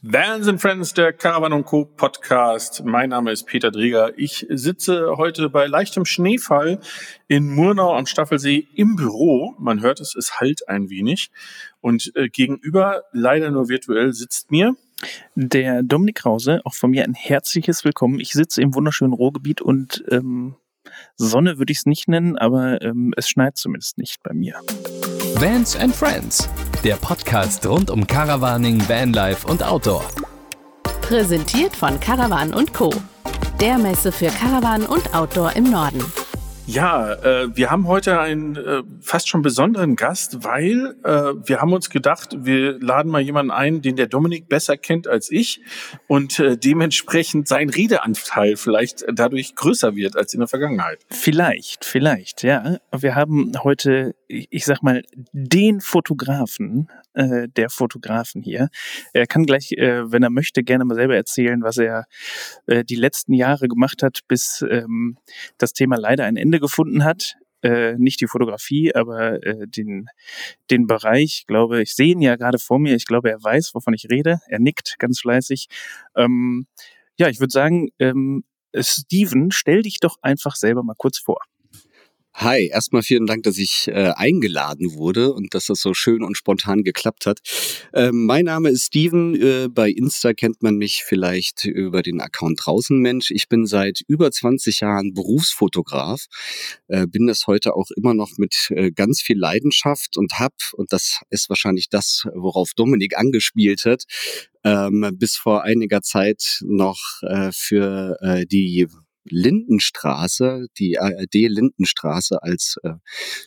Vans and Friends, der Caravan und Co. Podcast. Mein Name ist Peter Dreger. Ich sitze heute bei leichtem Schneefall in Murnau am Staffelsee im Büro. Man hört es, es halt ein wenig. Und äh, gegenüber, leider nur virtuell, sitzt mir der Dominik Krause. Auch von mir ein herzliches Willkommen. Ich sitze im wunderschönen Ruhrgebiet und ähm, Sonne würde ich es nicht nennen, aber ähm, es schneit zumindest nicht bei mir. Vans and Friends, der Podcast rund um Caravaning, Vanlife und Outdoor. Präsentiert von Caravan und Co. Der Messe für Caravan und Outdoor im Norden. Ja, äh, wir haben heute einen äh, fast schon besonderen Gast, weil äh, wir haben uns gedacht, wir laden mal jemanden ein, den der Dominik besser kennt als ich und äh, dementsprechend sein Redeanteil vielleicht dadurch größer wird als in der Vergangenheit. Vielleicht, vielleicht, ja. Wir haben heute, ich sag mal, den Fotografen äh, der Fotografen hier. Er kann gleich, äh, wenn er möchte, gerne mal selber erzählen, was er äh, die letzten Jahre gemacht hat, bis ähm, das Thema leider ein Ende gefunden hat. Äh, nicht die Fotografie, aber äh, den, den Bereich, ich glaube, ich sehe ihn ja gerade vor mir, ich glaube, er weiß, wovon ich rede. Er nickt ganz fleißig. Ähm, ja, ich würde sagen, ähm, Steven, stell dich doch einfach selber mal kurz vor. Hi, erstmal vielen Dank, dass ich äh, eingeladen wurde und dass das so schön und spontan geklappt hat. Ähm, mein Name ist Steven. Äh, bei Insta kennt man mich vielleicht über den Account draußen Mensch. Ich bin seit über 20 Jahren Berufsfotograf, äh, bin das heute auch immer noch mit äh, ganz viel Leidenschaft und hab, und das ist wahrscheinlich das, worauf Dominik angespielt hat, ähm, bis vor einiger Zeit noch äh, für äh, die Lindenstraße, die ARD Lindenstraße als äh,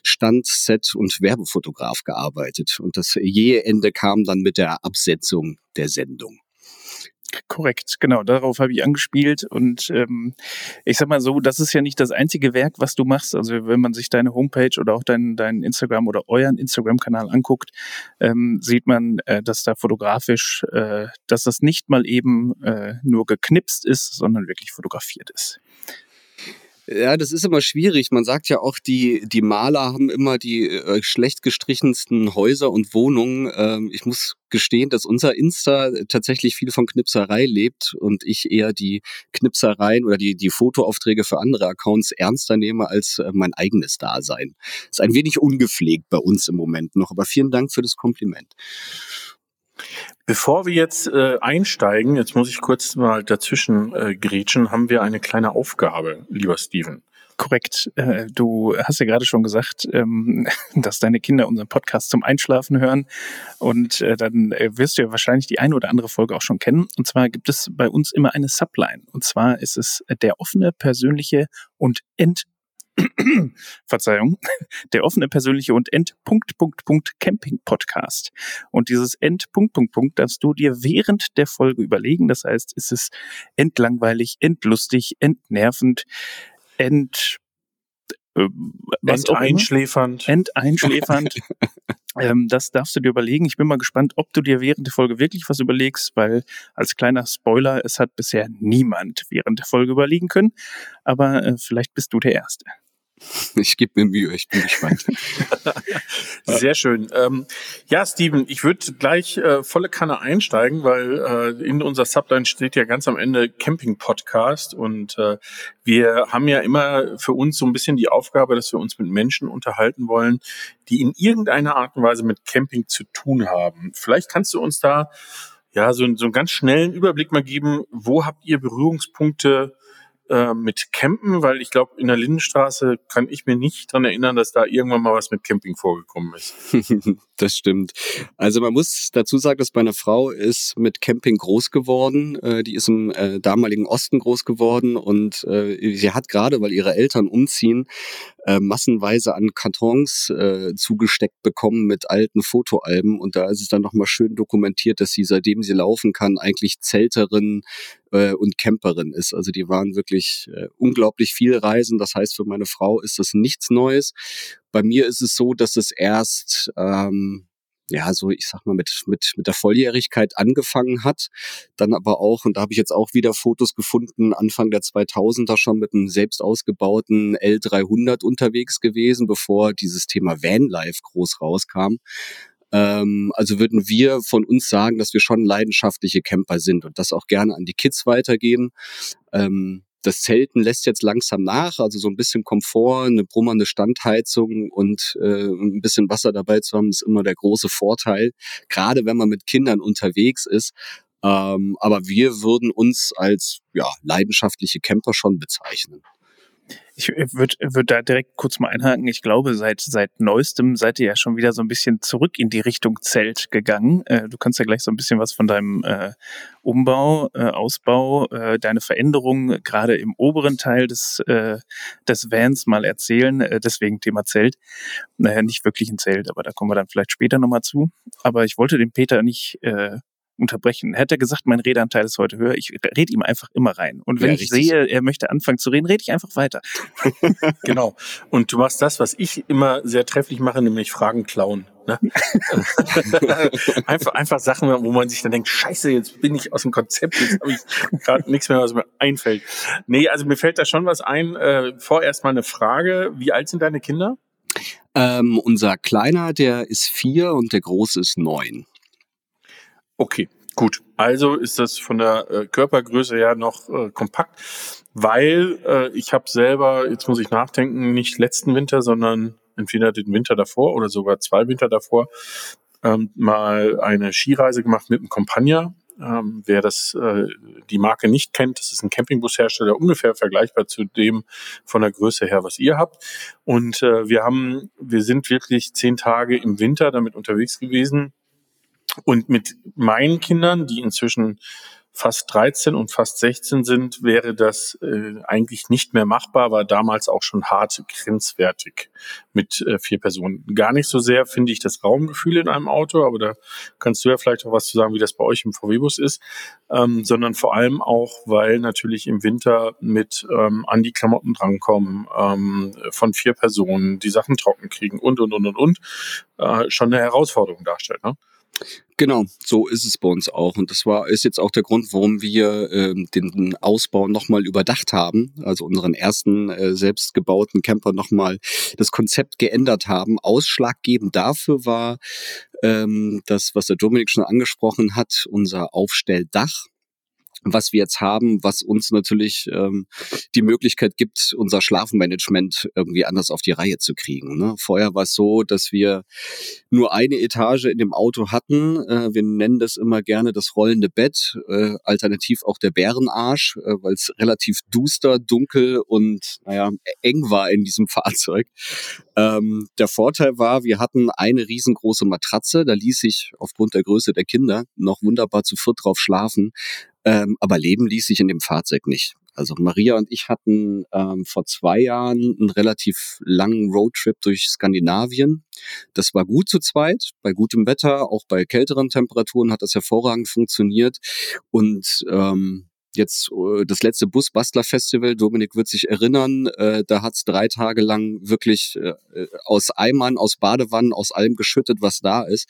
Stand, Set und Werbefotograf gearbeitet. Und das jähe Ende kam dann mit der Absetzung der Sendung. Korrekt, genau, darauf habe ich angespielt und ähm, ich sag mal so, das ist ja nicht das einzige Werk, was du machst. Also wenn man sich deine Homepage oder auch deinen dein Instagram oder euren Instagram-Kanal anguckt, ähm, sieht man, äh, dass da fotografisch, äh, dass das nicht mal eben äh, nur geknipst ist, sondern wirklich fotografiert ist. Ja, das ist immer schwierig. Man sagt ja auch, die, die Maler haben immer die äh, schlecht gestrichensten Häuser und Wohnungen. Ähm, ich muss gestehen, dass unser Insta tatsächlich viel von Knipserei lebt und ich eher die Knipsereien oder die, die Fotoaufträge für andere Accounts ernster nehme als äh, mein eigenes Dasein. Ist ein wenig ungepflegt bei uns im Moment noch, aber vielen Dank für das Kompliment. Bevor wir jetzt äh, einsteigen, jetzt muss ich kurz mal dazwischen äh, grätschen, haben wir eine kleine Aufgabe, lieber Steven. Korrekt. Äh, du hast ja gerade schon gesagt, ähm, dass deine Kinder unseren Podcast zum Einschlafen hören. Und äh, dann äh, wirst du ja wahrscheinlich die eine oder andere Folge auch schon kennen. Und zwar gibt es bei uns immer eine Subline. Und zwar ist es der offene, persönliche und ent Verzeihung, der offene, persönliche und End Punkt, Punkt, Punkt Camping Podcast. Und dieses End Punkt, Punkt, Punkt darfst du dir während der Folge überlegen. Das heißt, ist es entlangweilig, entlustig, entnervend, ent, äh, was Enteinschläfernd. Enteinschläfernd. ähm, das darfst du dir überlegen. Ich bin mal gespannt, ob du dir während der Folge wirklich was überlegst, weil als kleiner Spoiler, es hat bisher niemand während der Folge überlegen können. Aber äh, vielleicht bist du der Erste. Ich gebe mir Mühe, ich bin gespannt. Sehr schön. Ähm, ja, Steven, ich würde gleich äh, volle Kanne einsteigen, weil äh, in unserer Subline steht ja ganz am Ende Camping Podcast und äh, wir haben ja immer für uns so ein bisschen die Aufgabe, dass wir uns mit Menschen unterhalten wollen, die in irgendeiner Art und Weise mit Camping zu tun haben. Vielleicht kannst du uns da ja so, so einen ganz schnellen Überblick mal geben, wo habt ihr Berührungspunkte äh, mit Campen, weil ich glaube, in der Lindenstraße kann ich mir nicht dran erinnern, dass da irgendwann mal was mit Camping vorgekommen ist. das stimmt. Also man muss dazu sagen, dass meine Frau ist mit Camping groß geworden. Äh, die ist im äh, damaligen Osten groß geworden und äh, sie hat gerade, weil ihre Eltern umziehen, äh, massenweise an Kartons äh, zugesteckt bekommen mit alten Fotoalben. Und da ist es dann nochmal schön dokumentiert, dass sie, seitdem sie laufen kann, eigentlich Zelterin äh, und Camperin ist. Also die waren wirklich äh, unglaublich viel reisen. Das heißt, für meine Frau ist das nichts Neues. Bei mir ist es so, dass es erst ähm, ja, so ich sag mal, mit, mit, mit der Volljährigkeit angefangen hat. Dann aber auch, und da habe ich jetzt auch wieder Fotos gefunden, Anfang der 2000er schon mit einem selbst ausgebauten L300 unterwegs gewesen, bevor dieses Thema Vanlife groß rauskam. Ähm, also würden wir von uns sagen, dass wir schon leidenschaftliche Camper sind und das auch gerne an die Kids weitergeben. Ähm, das Zelten lässt jetzt langsam nach, also so ein bisschen Komfort, eine brummernde Standheizung und äh, ein bisschen Wasser dabei zu haben, ist immer der große Vorteil, gerade wenn man mit Kindern unterwegs ist. Ähm, aber wir würden uns als ja, leidenschaftliche Camper schon bezeichnen. Ich würde würd da direkt kurz mal einhaken. Ich glaube, seit, seit neuestem seid ihr ja schon wieder so ein bisschen zurück in die Richtung Zelt gegangen. Äh, du kannst ja gleich so ein bisschen was von deinem äh, Umbau, äh, Ausbau, äh, deine Veränderungen gerade im oberen Teil des, äh, des Vans mal erzählen. Äh, deswegen Thema Zelt. Naja, nicht wirklich ein Zelt, aber da kommen wir dann vielleicht später nochmal zu. Aber ich wollte den Peter nicht äh, unterbrechen. Hätte er gesagt, mein Redeanteil ist heute höher, ich rede ihm einfach immer rein. Und wenn ja, ich sehe, er möchte anfangen zu reden, rede ich einfach weiter. genau. Und du machst das, was ich immer sehr trefflich mache, nämlich Fragen klauen. Ne? einfach, einfach Sachen, wo man sich dann denkt, scheiße, jetzt bin ich aus dem Konzept, jetzt habe ich gerade nichts mehr, was mir einfällt. Nee, also mir fällt da schon was ein. Äh, vorerst mal eine Frage. Wie alt sind deine Kinder? Ähm, unser Kleiner, der ist vier und der Große ist neun. Okay, gut. Also ist das von der äh, Körpergröße her noch äh, kompakt, weil äh, ich habe selber, jetzt muss ich nachdenken, nicht letzten Winter, sondern entweder den Winter davor oder sogar zwei Winter davor, ähm, mal eine Skireise gemacht mit einem Compagna. Ähm, wer das äh, die Marke nicht kennt, das ist ein Campingbushersteller, ungefähr vergleichbar zu dem von der Größe her, was ihr habt. Und äh, wir haben, wir sind wirklich zehn Tage im Winter damit unterwegs gewesen und mit meinen Kindern, die inzwischen fast 13 und fast 16 sind, wäre das äh, eigentlich nicht mehr machbar, war damals auch schon hart grenzwertig mit äh, vier Personen. Gar nicht so sehr finde ich das Raumgefühl in einem Auto, aber da kannst du ja vielleicht auch was zu sagen, wie das bei euch im VW-Bus ist, ähm, sondern vor allem auch, weil natürlich im Winter mit ähm, an die Klamotten drankommen, ähm, von vier Personen, die Sachen trocken kriegen und, und, und, und, und, äh, schon eine Herausforderung darstellt. Ne? Genau, so ist es bei uns auch. Und das war ist jetzt auch der Grund, warum wir ähm, den Ausbau nochmal überdacht haben, also unseren ersten äh, selbstgebauten Camper nochmal das Konzept geändert haben. Ausschlaggebend dafür war ähm, das, was der Dominik schon angesprochen hat, unser Aufstelldach was wir jetzt haben, was uns natürlich ähm, die Möglichkeit gibt, unser Schlafmanagement irgendwie anders auf die Reihe zu kriegen. Ne? Vorher war es so, dass wir nur eine Etage in dem Auto hatten. Äh, wir nennen das immer gerne das rollende Bett, äh, alternativ auch der Bärenarsch, äh, weil es relativ duster, dunkel und naja, eng war in diesem Fahrzeug. Ähm, der Vorteil war, wir hatten eine riesengroße Matratze, da ließ sich aufgrund der Größe der Kinder noch wunderbar zu viert drauf schlafen. Ähm, aber leben ließ sich in dem Fahrzeug nicht. Also Maria und ich hatten ähm, vor zwei Jahren einen relativ langen Roadtrip durch Skandinavien. Das war gut zu zweit, bei gutem Wetter, auch bei kälteren Temperaturen hat das hervorragend funktioniert. Und ähm, jetzt äh, das letzte Busbastler-Festival, Dominik wird sich erinnern, äh, da hat's drei Tage lang wirklich äh, aus Eimern, aus Badewannen, aus allem geschüttet, was da ist.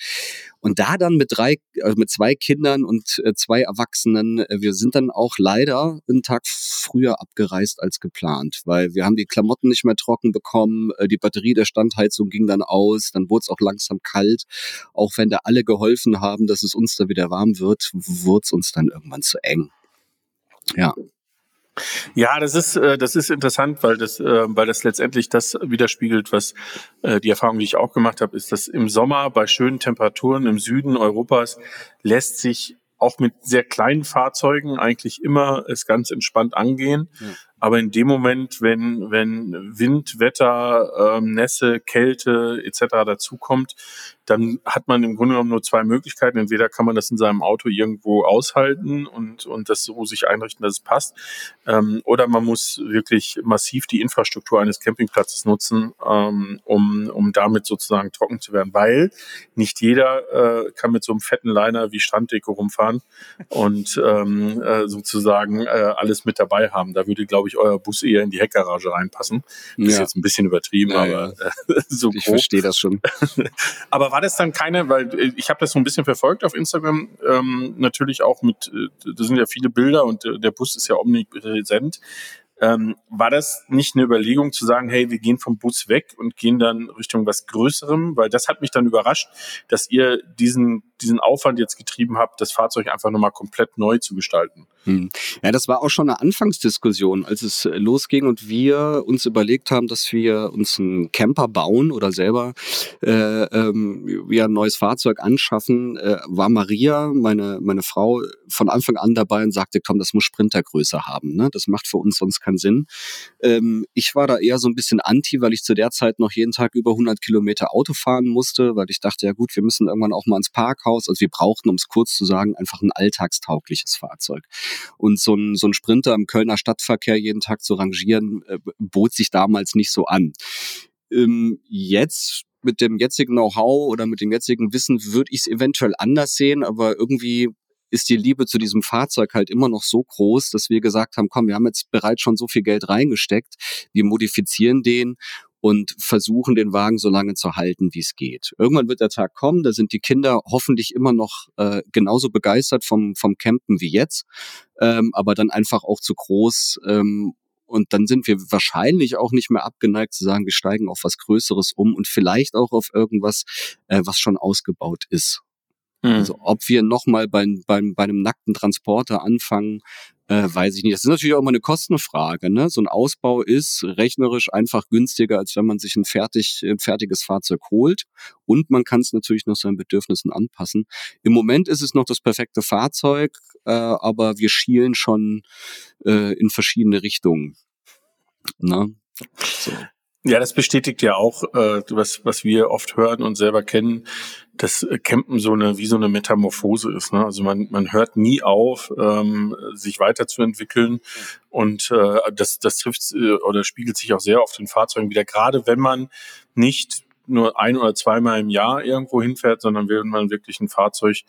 Und da dann mit drei, also mit zwei Kindern und äh, zwei Erwachsenen, äh, wir sind dann auch leider einen Tag früher abgereist als geplant, weil wir haben die Klamotten nicht mehr trocken bekommen, äh, die Batterie der Standheizung ging dann aus, dann wurde es auch langsam kalt. Auch wenn da alle geholfen haben, dass es uns da wieder warm wird, wurde es uns dann irgendwann zu eng. Ja. Ja, das ist äh, das ist interessant, weil das äh, weil das letztendlich das widerspiegelt, was äh, die Erfahrung, die ich auch gemacht habe, ist, dass im Sommer bei schönen Temperaturen im Süden Europas lässt sich auch mit sehr kleinen Fahrzeugen eigentlich immer es ganz entspannt angehen. Aber in dem Moment, wenn, wenn Wind, Wetter, ähm, Nässe, Kälte etc. dazukommt, dann hat man im Grunde genommen nur zwei Möglichkeiten. Entweder kann man das in seinem Auto irgendwo aushalten und, und das so sich einrichten, dass es passt. Ähm, oder man muss wirklich massiv die Infrastruktur eines Campingplatzes nutzen, ähm, um, um damit sozusagen trocken zu werden. Weil nicht jeder äh, kann mit so einem fetten Liner wie Stranddeko rumfahren und ähm, äh, sozusagen äh, alles mit dabei haben. Da würde, glaube ich, ich, euer Bus eher in die Heckgarage reinpassen. Das ja. ist jetzt ein bisschen übertrieben, ja, aber äh, so Ich verstehe das schon. aber war das dann keine, weil äh, ich habe das so ein bisschen verfolgt auf Instagram, ähm, natürlich auch mit, äh, da sind ja viele Bilder und äh, der Bus ist ja omnipräsent. Ähm, war das nicht eine Überlegung zu sagen, hey, wir gehen vom Bus weg und gehen dann Richtung was Größerem? Weil das hat mich dann überrascht, dass ihr diesen, diesen Aufwand jetzt getrieben habt, das Fahrzeug einfach nochmal komplett neu zu gestalten. Hm. Ja, das war auch schon eine Anfangsdiskussion, als es losging und wir uns überlegt haben, dass wir uns einen Camper bauen oder selber äh, ähm, ja, ein neues Fahrzeug anschaffen, äh, war Maria, meine, meine Frau, von Anfang an dabei und sagte, komm, das muss Sprintergröße haben. Ne? Das macht für uns sonst keinen Sinn. Ähm, ich war da eher so ein bisschen anti, weil ich zu der Zeit noch jeden Tag über 100 Kilometer Auto fahren musste, weil ich dachte, ja gut, wir müssen irgendwann auch mal ins Parkhaus. Also wir brauchten, um es kurz zu sagen, einfach ein alltagstaugliches Fahrzeug. Und so ein, so ein Sprinter im Kölner Stadtverkehr jeden Tag zu rangieren, äh, bot sich damals nicht so an. Ähm, jetzt mit dem jetzigen Know-how oder mit dem jetzigen Wissen würde ich es eventuell anders sehen, aber irgendwie ist die Liebe zu diesem Fahrzeug halt immer noch so groß, dass wir gesagt haben, komm, wir haben jetzt bereits schon so viel Geld reingesteckt, wir modifizieren den und versuchen den Wagen so lange zu halten, wie es geht. Irgendwann wird der Tag kommen, da sind die Kinder hoffentlich immer noch äh, genauso begeistert vom, vom Campen wie jetzt, ähm, aber dann einfach auch zu groß. Ähm, und dann sind wir wahrscheinlich auch nicht mehr abgeneigt zu sagen, wir steigen auf was Größeres um und vielleicht auch auf irgendwas, äh, was schon ausgebaut ist. Mhm. Also ob wir nochmal beim, beim, bei einem nackten Transporter anfangen, äh, weiß ich nicht. Das ist natürlich auch immer eine Kostenfrage. Ne? So ein Ausbau ist rechnerisch einfach günstiger, als wenn man sich ein, fertig, ein fertiges Fahrzeug holt. Und man kann es natürlich noch seinen Bedürfnissen anpassen. Im Moment ist es noch das perfekte Fahrzeug, äh, aber wir schielen schon äh, in verschiedene Richtungen. Ne? So. Ja, das bestätigt ja auch, äh, was, was wir oft hören und selber kennen, dass Campen so eine, wie so eine Metamorphose ist. Ne? Also man, man hört nie auf, ähm, sich weiterzuentwickeln. Und äh, das, das trifft äh, oder spiegelt sich auch sehr auf den Fahrzeugen wieder, gerade wenn man nicht nur ein oder zweimal im Jahr irgendwo hinfährt, sondern wenn man wirklich ein Fahrzeug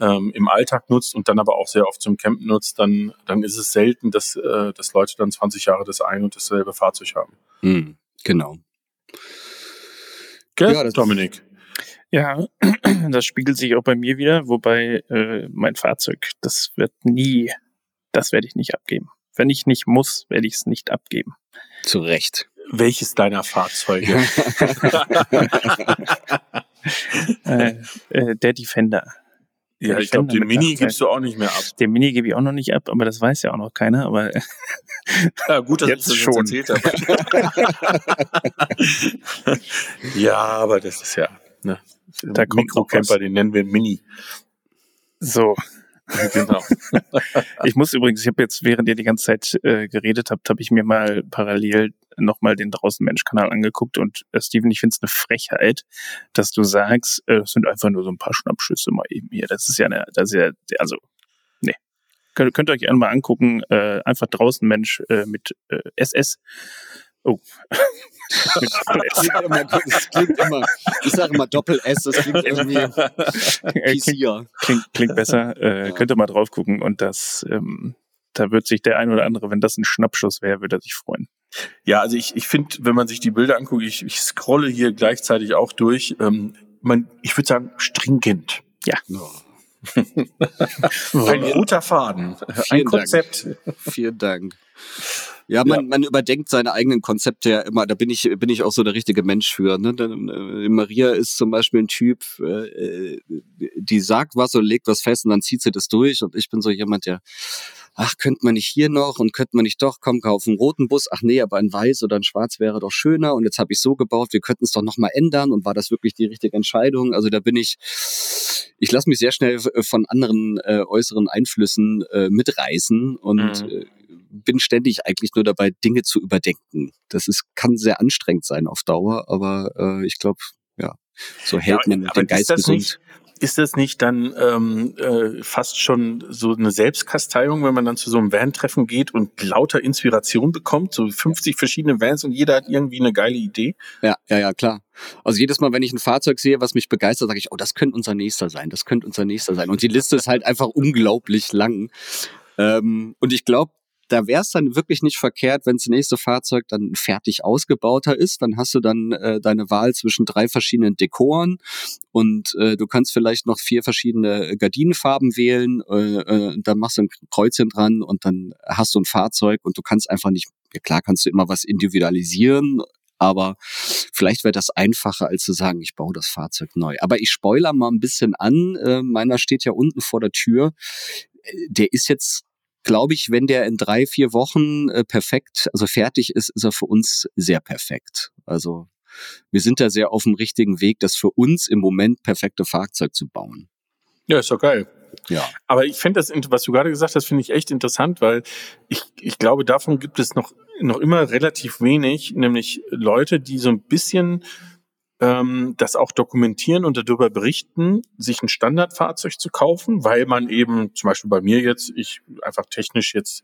ähm, im Alltag nutzt und dann aber auch sehr oft zum Campen nutzt, dann, dann ist es selten, dass, äh, dass Leute dann 20 Jahre das ein und dasselbe Fahrzeug haben. Hm. Genau. Gell, ja, Dominik? Ja, das spiegelt sich auch bei mir wieder, wobei äh, mein Fahrzeug, das wird nie, das werde ich nicht abgeben. Wenn ich nicht muss, werde ich es nicht abgeben. Zu Recht. Welches deiner Fahrzeuge? äh, äh, der Defender. Ja, ich glaube, den Mini gibst du auch nicht mehr ab. Den Mini gebe ich auch noch nicht ab, aber das weiß ja auch noch keiner. Aber ja, gut, dass jetzt ich das schon. Erzählt habe. ja, aber das ist ja ne, da Mikrocamper, den nennen wir Mini. So, genau. ich muss übrigens, ich habe jetzt, während ihr die ganze Zeit äh, geredet habt, habe ich mir mal parallel nochmal den Draußen-Mensch-Kanal angeguckt und äh, Steven, ich finde es eine Frechheit, dass du sagst, äh, das sind einfach nur so ein paar Schnappschüsse mal eben hier. Das ist ja eine, das ist ja, also, nee. Könnt, könnt ihr euch einmal angucken, äh, einfach Draußen-Mensch äh, mit äh, SS. Oh. das klingt immer, ich sage immer Doppel-S, das klingt irgendwie klingt, klingt, klingt besser. Äh, ja. Könnt ihr mal drauf gucken und das, ähm, da wird sich der ein oder andere, wenn das ein Schnappschuss wäre, würde er sich freuen. Ja, also ich, ich finde, wenn man sich die Bilder anguckt, ich, ich scrolle hier gleichzeitig auch durch, ähm, man, ich würde sagen, stringent. Ja. ein roter Faden, Vielen ein Konzept. Dank. Vielen Dank. Ja, man, ja. man überdenkt seine eigenen Konzepte ja immer. Da bin ich, bin ich auch so der richtige Mensch für. Ne? Äh, Maria ist zum Beispiel ein Typ, äh, die sagt was und legt was fest und dann zieht sie das durch. Und ich bin so jemand, der, ach, könnte man nicht hier noch und könnte man nicht doch, komm, kauf einen roten Bus. Ach nee, aber ein weiß oder ein schwarz wäre doch schöner. Und jetzt habe ich so gebaut, wir könnten es doch nochmal ändern. Und war das wirklich die richtige Entscheidung? Also da bin ich, ich lasse mich sehr schnell von anderen äh, äußeren Einflüssen äh, mitreißen und mhm. Bin ständig eigentlich nur dabei, Dinge zu überdenken. Das ist, kann sehr anstrengend sein auf Dauer, aber äh, ich glaube, ja, so hält ja, man den Geist gesund. Nicht, ist das nicht dann ähm, äh, fast schon so eine Selbstkasteiung, wenn man dann zu so einem Van-Treffen geht und lauter Inspiration bekommt, so 50 verschiedene Vans und jeder hat irgendwie eine geile Idee? Ja, ja, ja, klar. Also jedes Mal, wenn ich ein Fahrzeug sehe, was mich begeistert, sage ich, oh, das könnte unser nächster sein, das könnte unser nächster sein. Und die Liste ist halt einfach unglaublich lang. Ähm, und ich glaube, da wäre es dann wirklich nicht verkehrt, wenn das nächste Fahrzeug dann fertig ausgebauter ist. Dann hast du dann äh, deine Wahl zwischen drei verschiedenen Dekoren und äh, du kannst vielleicht noch vier verschiedene Gardinenfarben wählen. Äh, äh, dann machst du ein Kreuzchen dran und dann hast du ein Fahrzeug und du kannst einfach nicht ja, klar kannst du immer was individualisieren, aber vielleicht wäre das einfacher, als zu sagen, ich baue das Fahrzeug neu. Aber ich spoiler mal ein bisschen an. Äh, meiner steht ja unten vor der Tür. Äh, der ist jetzt glaube ich, wenn der in drei, vier Wochen äh, perfekt, also fertig ist, ist er für uns sehr perfekt. Also wir sind da sehr auf dem richtigen Weg, das für uns im Moment perfekte Fahrzeug zu bauen. Ja, ist doch geil. Ja. Aber ich finde das, was du gerade gesagt hast, finde ich echt interessant, weil ich, ich glaube, davon gibt es noch, noch immer relativ wenig, nämlich Leute, die so ein bisschen ähm, das auch dokumentieren und darüber berichten, sich ein Standardfahrzeug zu kaufen, weil man eben, zum Beispiel bei mir jetzt, ich einfach technisch jetzt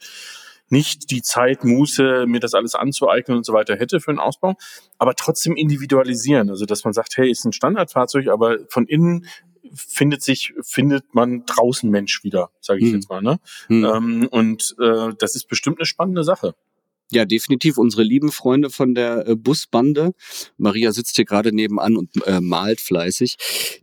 nicht die Zeit, Muße, mir das alles anzueignen und so weiter hätte für einen Ausbau, aber trotzdem individualisieren. Also dass man sagt, hey, ist ein Standardfahrzeug, aber von innen findet sich, findet man draußen Mensch wieder, sage ich hm. jetzt mal. Ne? Hm. Ähm, und äh, das ist bestimmt eine spannende Sache. Ja, definitiv. Unsere lieben Freunde von der äh, Busbande, Maria sitzt hier gerade nebenan und äh, malt fleißig,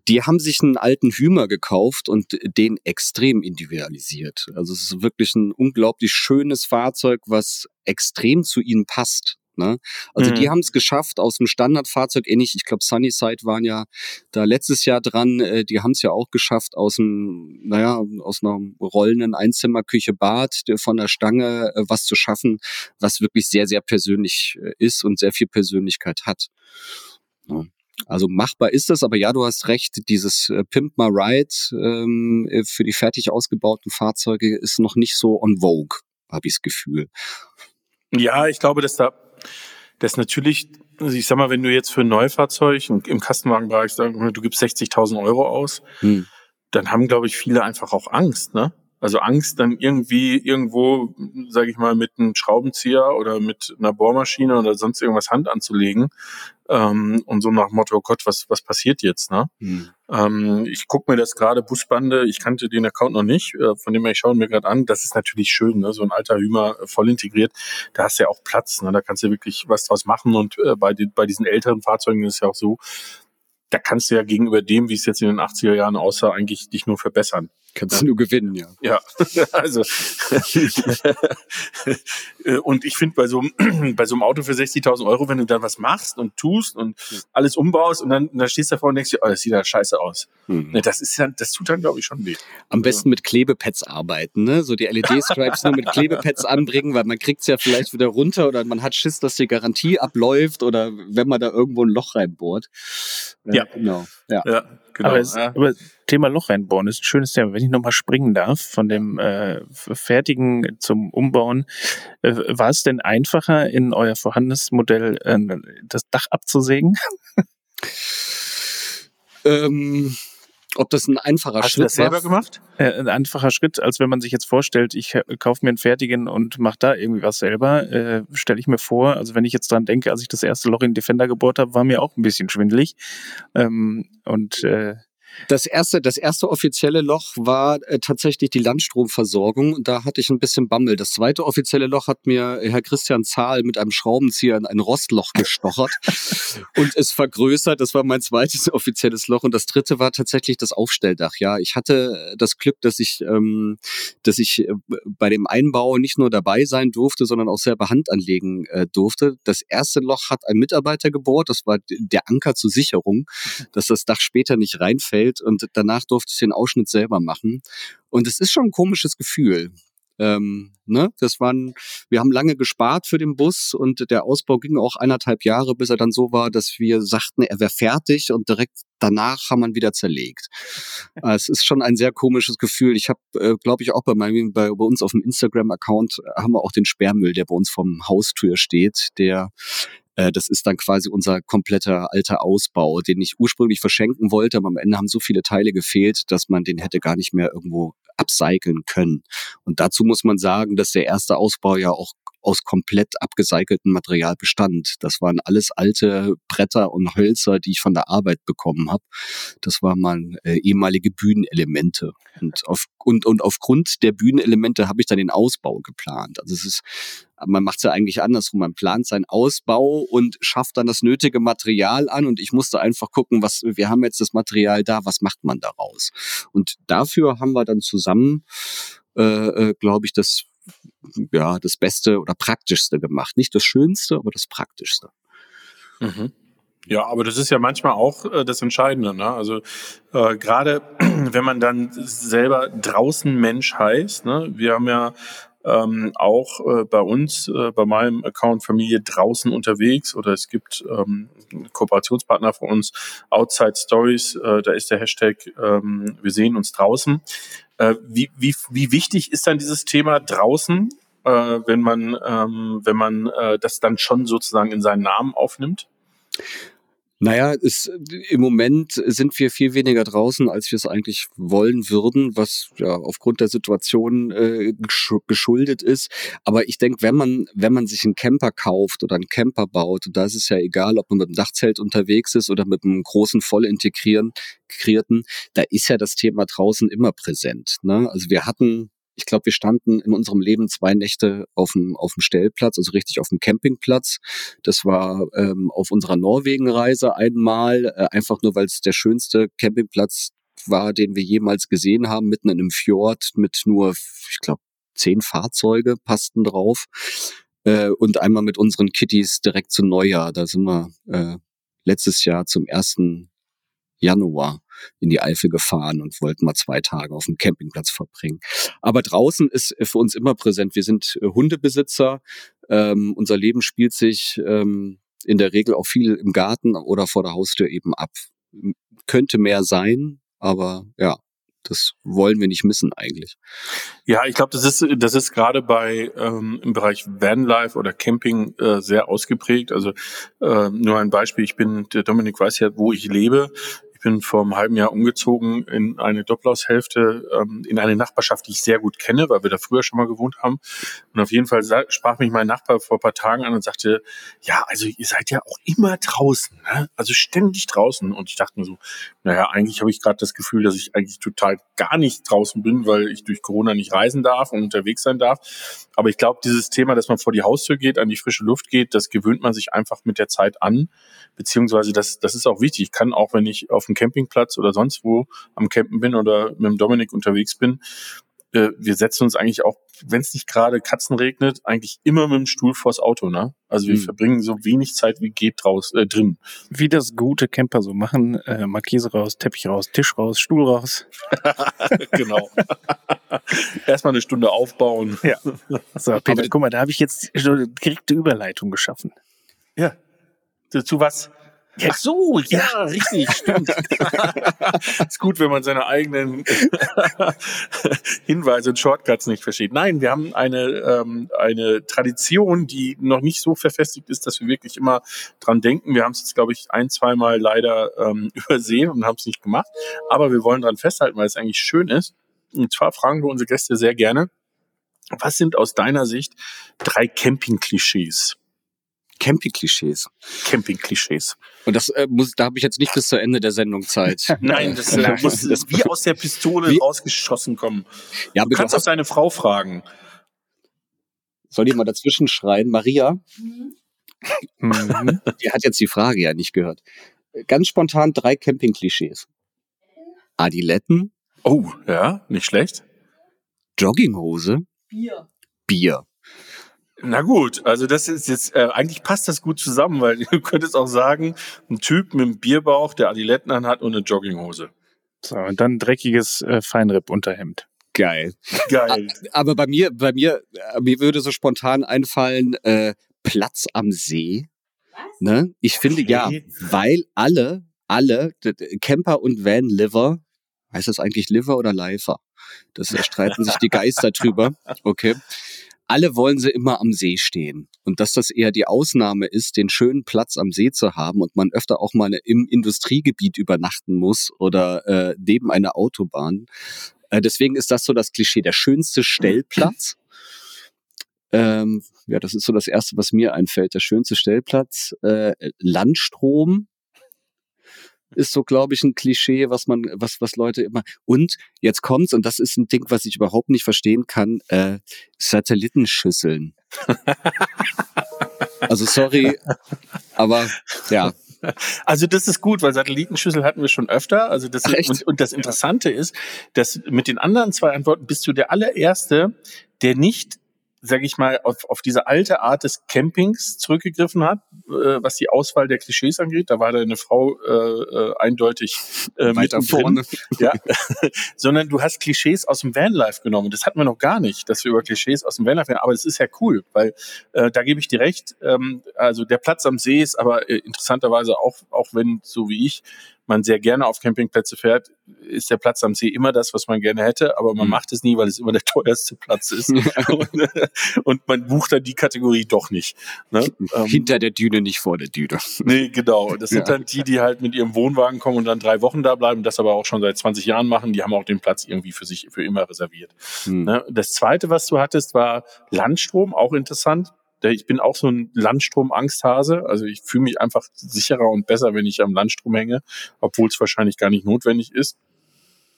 die haben sich einen alten Hümer gekauft und den extrem individualisiert. Also es ist wirklich ein unglaublich schönes Fahrzeug, was extrem zu ihnen passt. Ne? Also mhm. die haben es geschafft aus dem Standardfahrzeug, ähnlich, ich glaube Sunnyside waren ja da letztes Jahr dran, äh, die haben es ja auch geschafft aus dem, naja, aus einer rollenden Einzimmerküche Bad von der Stange äh, was zu schaffen, was wirklich sehr, sehr persönlich äh, ist und sehr viel Persönlichkeit hat. Ja. Also machbar ist das, aber ja, du hast recht, dieses äh, Pimp My Ride ähm, äh, für die fertig ausgebauten Fahrzeuge ist noch nicht so on vogue, habe ich das Gefühl. Ja, ich glaube, dass da das natürlich, also ich sag mal, wenn du jetzt für ein Neufahrzeug im Kastenwagenbereich sagst, du gibst 60.000 Euro aus, hm. dann haben, glaube ich, viele einfach auch Angst, ne? Also Angst, dann irgendwie irgendwo, sage ich mal, mit einem Schraubenzieher oder mit einer Bohrmaschine oder sonst irgendwas Hand anzulegen ähm, und so nach Motto, Gott, was was passiert jetzt? Ne? Mhm. Ähm, ich gucke mir das gerade Busbande, ich kannte den Account noch nicht, äh, von dem her ich schaue mir gerade an. Das ist natürlich schön, ne? so ein alter Hümer äh, voll integriert. Da hast du ja auch Platz, ne? da kannst du wirklich was draus machen und äh, bei, die, bei diesen älteren Fahrzeugen ist es ja auch so, da kannst du ja gegenüber dem, wie es jetzt in den 80er Jahren aussah, eigentlich dich nur verbessern. Kannst du nur gewinnen, ja. Ja, also und ich finde bei so bei so einem Auto für 60.000 Euro, wenn du dann was machst und tust und alles umbaust und dann, dann stehst du davor und denkst dir, oh, das sieht ja scheiße aus. Mhm. Das ist ja, das tut dann glaube ich schon weh. Am besten mit Klebepads arbeiten, ne? So die LED-Stripes nur mit Klebepads anbringen, weil man kriegt's ja vielleicht wieder runter oder man hat Schiss, dass die Garantie abläuft oder wenn man da irgendwo ein Loch reinbohrt. Ja, genau. Ja. ja. Genau. Aber, es, aber Thema Loch reinbauen ist ein schönes Thema. Wenn ich nochmal springen darf, von dem äh, Fertigen zum Umbauen, äh, war es denn einfacher, in euer vorhandenes Modell äh, das Dach abzusägen? ähm, ob das ein einfacher Hast Schritt Hast du das selber gemacht? Äh, ein einfacher Schritt, als wenn man sich jetzt vorstellt, ich kaufe mir einen fertigen und mache da irgendwie was selber, äh, stelle ich mir vor, also wenn ich jetzt dran denke, als ich das erste Loch in Defender gebohrt habe, war mir auch ein bisschen schwindelig. Ähm, und äh, das erste, das erste offizielle Loch war äh, tatsächlich die Landstromversorgung. Da hatte ich ein bisschen Bammel. Das zweite offizielle Loch hat mir Herr Christian Zahl mit einem Schraubenzieher in ein Rostloch gestochert und es vergrößert. Das war mein zweites offizielles Loch. Und das dritte war tatsächlich das Aufstelldach. Ja, ich hatte das Glück, dass ich, ähm, dass ich äh, bei dem Einbau nicht nur dabei sein durfte, sondern auch selber Hand anlegen äh, durfte. Das erste Loch hat ein Mitarbeiter gebohrt. Das war der Anker zur Sicherung, dass das Dach später nicht reinfällt. Welt und danach durfte ich den Ausschnitt selber machen. Und es ist schon ein komisches Gefühl. Ähm, ne? Das waren, wir haben lange gespart für den Bus und der Ausbau ging auch eineinhalb Jahre, bis er dann so war, dass wir sagten, er wäre fertig und direkt danach haben wir ihn wieder zerlegt. es ist schon ein sehr komisches Gefühl. Ich habe, äh, glaube ich, auch bei, meinem, bei, bei uns auf dem Instagram-Account haben wir auch den Sperrmüll, der bei uns vom Haustür steht, der das ist dann quasi unser kompletter alter Ausbau, den ich ursprünglich verschenken wollte, aber am Ende haben so viele Teile gefehlt, dass man den hätte gar nicht mehr irgendwo upcyclen können. Und dazu muss man sagen, dass der erste Ausbau ja auch aus komplett abgecyceltem Material bestand. Das waren alles alte Bretter und Hölzer, die ich von der Arbeit bekommen habe. Das waren mal äh, ehemalige Bühnenelemente. Und, auf, und, und aufgrund der Bühnenelemente habe ich dann den Ausbau geplant. Also es ist, man macht es ja eigentlich andersrum. Man plant seinen Ausbau und schafft dann das nötige Material an. Und ich musste einfach gucken, was, wir haben jetzt das Material da, was macht man daraus? Und dafür haben wir dann zusammen, äh, äh, glaube ich, das ja das Beste oder Praktischste gemacht. Nicht das Schönste, aber das Praktischste. Mhm. Ja, aber das ist ja manchmal auch äh, das Entscheidende. Ne? Also äh, gerade wenn man dann selber draußen Mensch heißt, ne? wir haben ja ähm, auch äh, bei uns, äh, bei meinem Account Familie draußen unterwegs oder es gibt ähm, Kooperationspartner von uns, Outside Stories, äh, da ist der Hashtag ähm, Wir sehen uns draußen. Äh, wie, wie, wie wichtig ist dann dieses Thema draußen, äh, wenn man, ähm, wenn man äh, das dann schon sozusagen in seinen Namen aufnimmt? Naja, es, im Moment sind wir viel weniger draußen, als wir es eigentlich wollen würden, was ja aufgrund der Situation äh, geschuldet ist. Aber ich denke, wenn man, wenn man sich einen Camper kauft oder einen Camper baut, da ist es ja egal, ob man mit einem Dachzelt unterwegs ist oder mit einem großen, voll integrierten, da ist ja das Thema draußen immer präsent. Ne? Also wir hatten ich glaube, wir standen in unserem Leben zwei Nächte auf dem, auf dem Stellplatz, also richtig auf dem Campingplatz. Das war ähm, auf unserer Norwegenreise einmal, äh, einfach nur, weil es der schönste Campingplatz war, den wir jemals gesehen haben, mitten in einem Fjord mit nur, ich glaube, zehn Fahrzeuge passten drauf. Äh, und einmal mit unseren Kittys direkt zu Neujahr. Da sind wir äh, letztes Jahr zum ersten Januar in die Eifel gefahren und wollten mal zwei Tage auf dem Campingplatz verbringen. Aber draußen ist für uns immer präsent. Wir sind äh, Hundebesitzer. Ähm, unser Leben spielt sich ähm, in der Regel auch viel im Garten oder vor der Haustür eben ab. Könnte mehr sein, aber ja, das wollen wir nicht missen eigentlich. Ja, ich glaube, das ist das ist gerade bei ähm, im Bereich Vanlife oder Camping äh, sehr ausgeprägt. Also äh, nur ein Beispiel: Ich bin der Dominik weiß ja, wo ich lebe bin vor einem halben Jahr umgezogen in eine Doppelhaushälfte, ähm, in eine Nachbarschaft, die ich sehr gut kenne, weil wir da früher schon mal gewohnt haben. Und auf jeden Fall sprach mich mein Nachbar vor ein paar Tagen an und sagte, ja, also ihr seid ja auch immer draußen, ne? also ständig draußen. Und ich dachte mir so, naja, eigentlich habe ich gerade das Gefühl, dass ich eigentlich total gar nicht draußen bin, weil ich durch Corona nicht reisen darf und unterwegs sein darf. Aber ich glaube, dieses Thema, dass man vor die Haustür geht, an die frische Luft geht, das gewöhnt man sich einfach mit der Zeit an. Beziehungsweise das, das ist auch wichtig. Ich kann auch, wenn ich auf dem Campingplatz oder sonst wo am Campen bin oder mit dem Dominik unterwegs bin, äh, wir setzen uns eigentlich auch, wenn es nicht gerade Katzen regnet, eigentlich immer mit dem Stuhl vors Auto, ne? Also wir mhm. verbringen so wenig Zeit wie geht raus äh, drin. Wie das gute Camper so machen, äh, Markise raus, Teppich raus, Tisch raus, Stuhl raus. genau. Erstmal eine Stunde aufbauen. Ja. So, Peter, guck mal, da habe ich jetzt direkte Überleitung geschaffen. Ja. Zu was? Ach so, ja, ja. richtig, stimmt. ist gut, wenn man seine eigenen Hinweise und Shortcuts nicht versteht. Nein, wir haben eine, ähm, eine Tradition, die noch nicht so verfestigt ist, dass wir wirklich immer dran denken. Wir haben es jetzt, glaube ich, ein, zweimal leider ähm, übersehen und haben es nicht gemacht. Aber wir wollen dran festhalten, weil es eigentlich schön ist. Und zwar fragen wir unsere Gäste sehr gerne, was sind aus deiner Sicht drei Camping-Klischees? Camping-Klischees. Camping-Klischees. Und das äh, muss, da habe ich jetzt nicht bis zur Ende der Sendung Zeit. Nein, das äh, muss das wie aus der Pistole wie? rausgeschossen kommen. Ja, du kannst auch deine Frau fragen. Soll ich mal dazwischen schreien? Maria? Mhm. die hat jetzt die Frage ja nicht gehört. Ganz spontan drei Camping-Klischees. Adiletten. Oh, ja, nicht schlecht. Jogginghose. Bier. Bier. Na gut, also das ist jetzt, äh, eigentlich passt das gut zusammen, weil du könntest auch sagen, ein Typ mit einem Bierbauch, der Adiletten anhat und eine Jogginghose. So, und dann dreckiges äh, Feinripp-Unterhemd. Geil. Geil. Aber bei mir, bei mir, äh, mir würde so spontan einfallen, äh, Platz am See. Was? Ne? Ich finde okay. ja, weil alle, alle, Camper und Van Liver, heißt das eigentlich Liver oder Lifer? Das streiten sich die Geister drüber. Okay alle wollen sie immer am See stehen. Und dass das eher die Ausnahme ist, den schönen Platz am See zu haben und man öfter auch mal im Industriegebiet übernachten muss oder äh, neben einer Autobahn. Äh, deswegen ist das so das Klischee, der schönste Stellplatz. Ähm, ja, das ist so das Erste, was mir einfällt. Der schönste Stellplatz. Äh, Landstrom ist so, glaube ich, ein Klischee, was man, was, was Leute immer. Und jetzt kommt's, und das ist ein Ding, was ich überhaupt nicht verstehen kann, äh, Satellitenschüsseln. also sorry, aber ja. Also das ist gut, weil Satellitenschüssel hatten wir schon öfter. Also das Ach, und, und das Interessante ist, dass mit den anderen zwei Antworten bist du der allererste, der nicht sage ich mal, auf, auf diese alte Art des Campings zurückgegriffen hat, äh, was die Auswahl der Klischees angeht. Da war deine Frau äh, äh, eindeutig äh, Weiter vorne. Ja, sondern du hast Klischees aus dem Vanlife genommen. Das hatten wir noch gar nicht, dass wir über Klischees aus dem Vanlife reden. Aber es ist ja cool, weil äh, da gebe ich dir recht. Ähm, also der Platz am See ist aber äh, interessanterweise auch, auch wenn so wie ich man sehr gerne auf Campingplätze fährt, ist der Platz am See immer das, was man gerne hätte, aber man mhm. macht es nie, weil es immer der teuerste Platz ist. und, und, man bucht dann die Kategorie doch nicht. Ne? Ähm, Hinter der Düne, nicht vor der Düne. Nee, genau. Das sind ja. dann die, die halt mit ihrem Wohnwagen kommen und dann drei Wochen da bleiben, das aber auch schon seit 20 Jahren machen. Die haben auch den Platz irgendwie für sich für immer reserviert. Mhm. Ne? Das zweite, was du hattest, war Landstrom, auch interessant ich bin auch so ein Landstrom-Angsthase. Also ich fühle mich einfach sicherer und besser, wenn ich am Landstrom hänge, obwohl es wahrscheinlich gar nicht notwendig ist.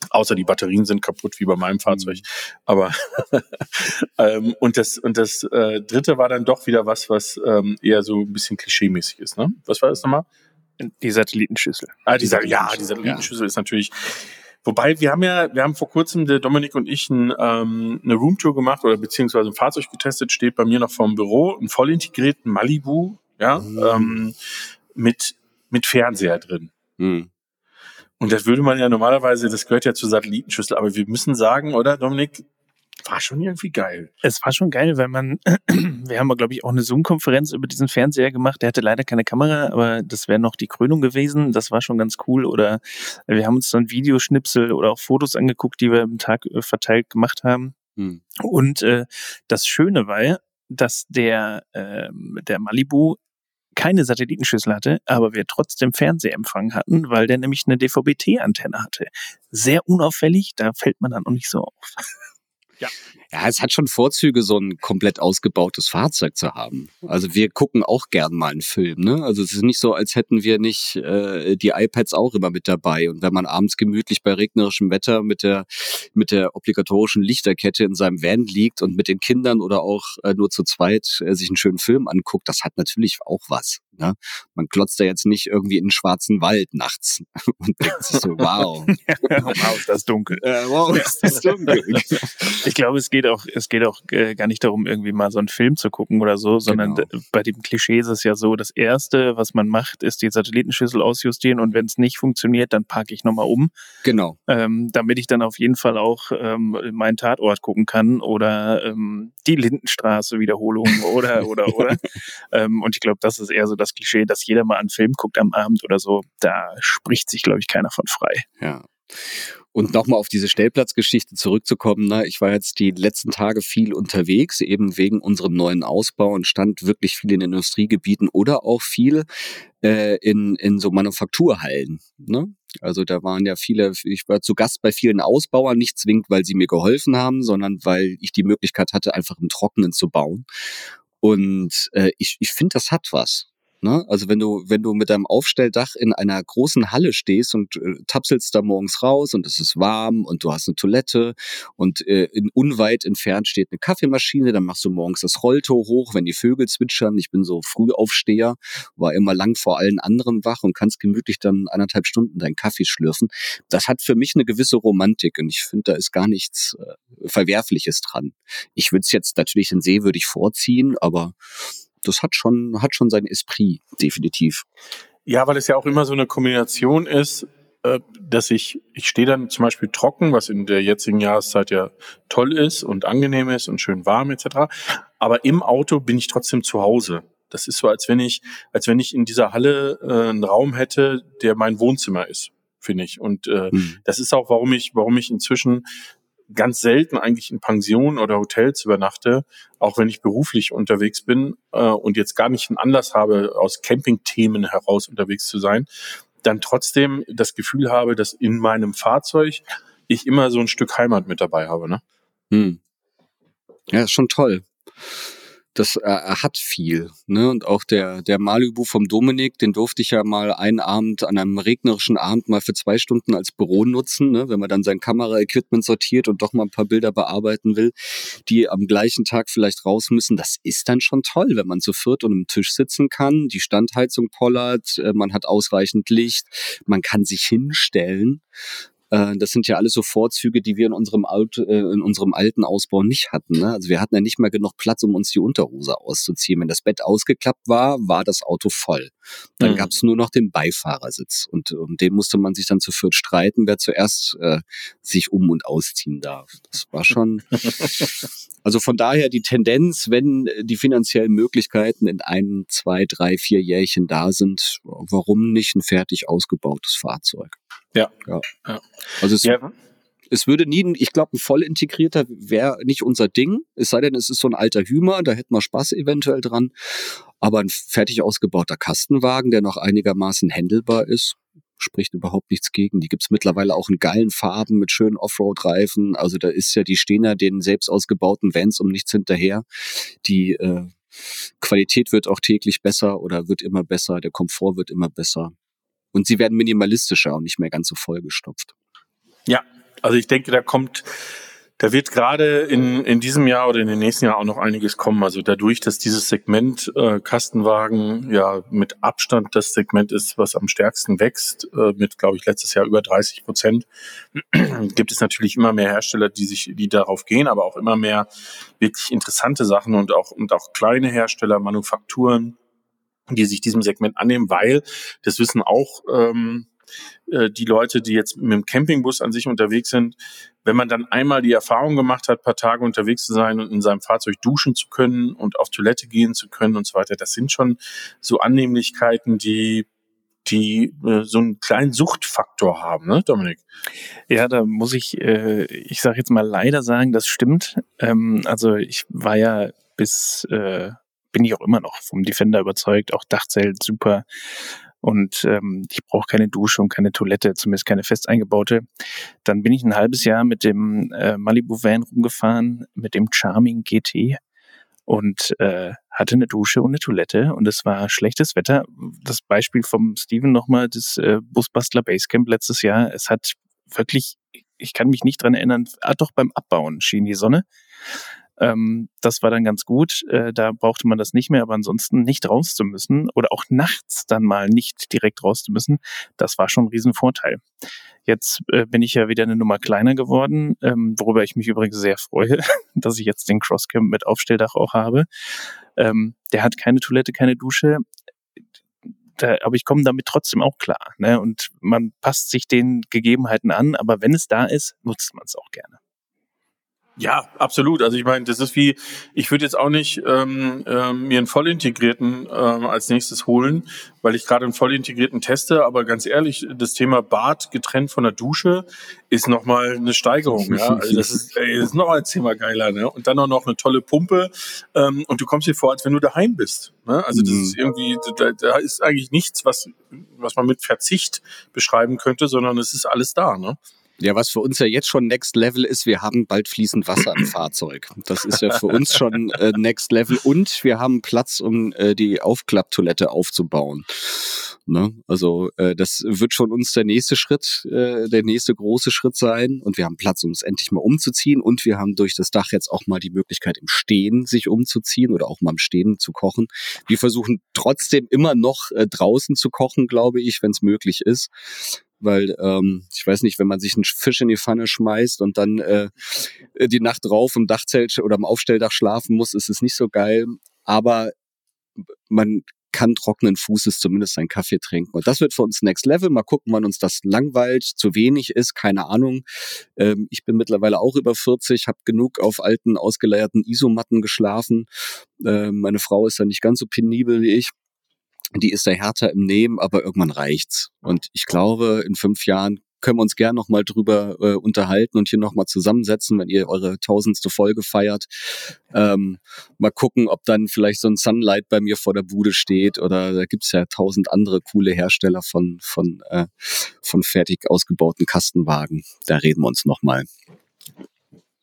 Außer die Batterien sind kaputt, wie bei meinem Fahrzeug. Mhm. Aber ähm, und das und das äh, dritte war dann doch wieder was, was ähm, eher so ein bisschen klischeemäßig ist. Ne? Was war das nochmal? Die Satellitenschüssel. Ah, die, ja, die Satellitenschüssel ja. ist natürlich Wobei wir haben ja, wir haben vor kurzem, der Dominik und ich, ein, ähm, eine Roomtour gemacht oder beziehungsweise ein Fahrzeug getestet, steht bei mir noch vorm Büro, ein voll integrierten Malibu, ja, mhm. ähm, mit, mit Fernseher drin. Mhm. Und das würde man ja normalerweise, das gehört ja zur Satellitenschüssel, aber wir müssen sagen, oder Dominik, war schon irgendwie geil. Es war schon geil, weil man, wir haben, glaube ich, auch eine Zoom-Konferenz über diesen Fernseher gemacht. Der hatte leider keine Kamera, aber das wäre noch die Krönung gewesen. Das war schon ganz cool. Oder wir haben uns dann Videoschnipsel oder auch Fotos angeguckt, die wir im Tag äh, verteilt gemacht haben. Hm. Und äh, das Schöne war, dass der, äh, der Malibu keine Satellitenschüssel hatte, aber wir trotzdem Fernsehempfang hatten, weil der nämlich eine DVB-T-Antenne hatte. Sehr unauffällig, da fällt man dann auch nicht so auf. Ja. Ja, es hat schon Vorzüge, so ein komplett ausgebautes Fahrzeug zu haben. Also wir gucken auch gern mal einen Film. Ne? Also es ist nicht so, als hätten wir nicht äh, die iPads auch immer mit dabei. Und wenn man abends gemütlich bei regnerischem Wetter mit der mit der obligatorischen Lichterkette in seinem Van liegt und mit den Kindern oder auch äh, nur zu zweit äh, sich einen schönen Film anguckt, das hat natürlich auch was. Ne? Man klotzt da jetzt nicht irgendwie in den schwarzen Wald nachts und denkt sich so, wow. wow, ist das dunkel. Äh, wow, ist das dunkel. ich glaube, es geht auch, es geht auch äh, gar nicht darum, irgendwie mal so einen Film zu gucken oder so, sondern genau. bei dem Klischee ist es ja so, das Erste, was man macht, ist die Satellitenschüssel ausjustieren und wenn es nicht funktioniert, dann parke ich nochmal um. Genau. Ähm, damit ich dann auf jeden Fall auch ähm, meinen Tatort gucken kann oder ähm, die Lindenstraße Wiederholung oder, oder, oder. ähm, und ich glaube, das ist eher so das das Klischee, dass jeder mal einen Film guckt am Abend oder so. Da spricht sich, glaube ich, keiner von frei. Ja. Und nochmal auf diese Stellplatzgeschichte zurückzukommen, ne? ich war jetzt die letzten Tage viel unterwegs, eben wegen unserem neuen Ausbau und stand wirklich viel in Industriegebieten oder auch viel äh, in, in so Manufakturhallen. Ne? Also da waren ja viele, ich war zu Gast bei vielen Ausbauern, nicht zwingend, weil sie mir geholfen haben, sondern weil ich die Möglichkeit hatte, einfach im Trockenen zu bauen. Und äh, ich, ich finde, das hat was. Ne? Also wenn du, wenn du mit deinem Aufstelldach in einer großen Halle stehst und äh, tapselst da morgens raus und es ist warm und du hast eine Toilette und äh, in unweit entfernt steht eine Kaffeemaschine, dann machst du morgens das Rolltor hoch, wenn die Vögel zwitschern. Ich bin so Frühaufsteher, war immer lang vor allen anderen wach und kannst gemütlich dann anderthalb Stunden deinen Kaffee schlürfen. Das hat für mich eine gewisse Romantik und ich finde, da ist gar nichts äh, Verwerfliches dran. Ich würde es jetzt natürlich den See würde ich vorziehen, aber das hat schon, hat schon sein Esprit, definitiv. Ja, weil es ja auch immer so eine Kombination ist, äh, dass ich, ich stehe dann zum Beispiel trocken, was in der jetzigen Jahreszeit ja toll ist und angenehm ist und schön warm etc. Aber im Auto bin ich trotzdem zu Hause. Das ist so, als wenn ich, als wenn ich in dieser Halle äh, einen Raum hätte, der mein Wohnzimmer ist, finde ich. Und äh, hm. das ist auch, warum ich, warum ich inzwischen ganz selten eigentlich in Pensionen oder Hotels übernachte, auch wenn ich beruflich unterwegs bin äh, und jetzt gar nicht einen Anlass habe, aus Campingthemen heraus unterwegs zu sein, dann trotzdem das Gefühl habe, dass in meinem Fahrzeug ich immer so ein Stück Heimat mit dabei habe. Ne? Hm. Ja, ist schon toll das äh, hat viel. Ne? Und auch der, der Malibu vom Dominik, den durfte ich ja mal einen Abend, an einem regnerischen Abend mal für zwei Stunden als Büro nutzen, ne? wenn man dann sein Kameraequipment sortiert und doch mal ein paar Bilder bearbeiten will, die am gleichen Tag vielleicht raus müssen. Das ist dann schon toll, wenn man zu viert und am Tisch sitzen kann, die Standheizung pollert, äh, man hat ausreichend Licht, man kann sich hinstellen das sind ja alles so Vorzüge, die wir in unserem, Alt, äh, in unserem alten Ausbau nicht hatten. Ne? Also wir hatten ja nicht mehr genug Platz, um uns die Unterhose auszuziehen. Wenn das Bett ausgeklappt war, war das Auto voll. Dann mhm. gab es nur noch den Beifahrersitz und um den musste man sich dann zu viert streiten, wer zuerst äh, sich um und ausziehen darf. Das war schon. also von daher die Tendenz, wenn die finanziellen Möglichkeiten in ein, zwei, drei, vier Jährchen da sind, warum nicht ein fertig ausgebautes Fahrzeug? Ja. ja. ja. Also es, ja. es würde nie, ich glaube, ein voll integrierter wäre nicht unser Ding. Es sei denn, es ist so ein alter Hümer, da hätten wir Spaß eventuell dran. Aber ein fertig ausgebauter Kastenwagen, der noch einigermaßen händelbar ist, spricht überhaupt nichts gegen. Die gibt's mittlerweile auch in geilen Farben mit schönen Offroad-Reifen. Also da ist ja, die stehen ja den selbst ausgebauten Vans um nichts hinterher. Die äh, Qualität wird auch täglich besser oder wird immer besser, der Komfort wird immer besser. Und sie werden minimalistischer und nicht mehr ganz so vollgestopft. Ja, also ich denke, da kommt, da wird gerade in, in diesem Jahr oder in den nächsten Jahren auch noch einiges kommen. Also dadurch, dass dieses Segment äh, Kastenwagen ja mit Abstand das Segment ist, was am stärksten wächst, äh, mit, glaube ich, letztes Jahr über 30 Prozent, gibt es natürlich immer mehr Hersteller, die sich, die darauf gehen, aber auch immer mehr wirklich interessante Sachen und auch, und auch kleine Hersteller, Manufakturen, die sich diesem Segment annehmen, weil das wissen auch ähm, äh, die Leute, die jetzt mit dem Campingbus an sich unterwegs sind, wenn man dann einmal die Erfahrung gemacht hat, paar Tage unterwegs zu sein und in seinem Fahrzeug duschen zu können und auf Toilette gehen zu können und so weiter, das sind schon so Annehmlichkeiten, die die äh, so einen kleinen Suchtfaktor haben, ne, Dominik? Ja, da muss ich, äh, ich sage jetzt mal leider sagen, das stimmt. Ähm, also ich war ja bis äh, bin ich auch immer noch vom Defender überzeugt. Auch Dachzelt super. Und ähm, ich brauche keine Dusche und keine Toilette, zumindest keine fest eingebaute. Dann bin ich ein halbes Jahr mit dem äh, Malibu Van rumgefahren, mit dem Charming GT und äh, hatte eine Dusche und eine Toilette und es war schlechtes Wetter. Das Beispiel vom Steven nochmal, das äh, Busbastler Basecamp letztes Jahr. Es hat wirklich, ich kann mich nicht dran erinnern, ah, doch beim Abbauen schien die Sonne. Ähm, das war dann ganz gut. Äh, da brauchte man das nicht mehr, aber ansonsten nicht raus zu müssen oder auch nachts dann mal nicht direkt raus zu müssen, das war schon ein Riesenvorteil. Jetzt äh, bin ich ja wieder eine Nummer kleiner geworden, ähm, worüber ich mich übrigens sehr freue, dass ich jetzt den Crosscamp mit Aufstelldach auch habe. Ähm, der hat keine Toilette, keine Dusche. Da, aber ich komme damit trotzdem auch klar. Ne? Und man passt sich den Gegebenheiten an, aber wenn es da ist, nutzt man es auch gerne. Ja, absolut. Also ich meine, das ist wie, ich würde jetzt auch nicht ähm, ähm, mir einen vollintegrierten ähm, als nächstes holen, weil ich gerade einen vollintegrierten teste. Aber ganz ehrlich, das Thema Bad getrennt von der Dusche ist nochmal eine Steigerung. ja, also das ist, ey, das ist nochmal ein Thema geiler. Ne? Und dann auch noch eine tolle Pumpe ähm, und du kommst dir vor, als wenn du daheim bist. Ne? Also das mhm. ist irgendwie, da, da ist eigentlich nichts, was was man mit Verzicht beschreiben könnte, sondern es ist alles da. Ne? Ja, was für uns ja jetzt schon Next Level ist, wir haben bald fließend Wasser im Fahrzeug. Das ist ja für uns schon äh, Next Level und wir haben Platz, um äh, die Aufklapptoilette aufzubauen. Ne? Also äh, das wird schon uns der nächste Schritt, äh, der nächste große Schritt sein. Und wir haben Platz, um es endlich mal umzuziehen. Und wir haben durch das Dach jetzt auch mal die Möglichkeit, im Stehen sich umzuziehen oder auch mal im Stehen zu kochen. Wir versuchen trotzdem immer noch äh, draußen zu kochen, glaube ich, wenn es möglich ist weil ähm, ich weiß nicht, wenn man sich einen Fisch in die Pfanne schmeißt und dann äh, die Nacht drauf im Dachzelt oder im Aufstelldach schlafen muss, ist es nicht so geil. Aber man kann trockenen Fußes zumindest einen Kaffee trinken. Und das wird für uns Next Level. Mal gucken, wann uns das langweilt, zu wenig ist, keine Ahnung. Ähm, ich bin mittlerweile auch über 40, habe genug auf alten, ausgeleierten Isomatten geschlafen. Ähm, meine Frau ist ja nicht ganz so penibel wie ich die ist da härter im Nehmen, aber irgendwann reicht's. Und ich glaube, in fünf Jahren können wir uns gern nochmal drüber äh, unterhalten und hier nochmal zusammensetzen, wenn ihr eure tausendste Folge feiert. Ähm, mal gucken, ob dann vielleicht so ein Sunlight bei mir vor der Bude steht oder da gibt's ja tausend andere coole Hersteller von, von, äh, von fertig ausgebauten Kastenwagen. Da reden wir uns nochmal.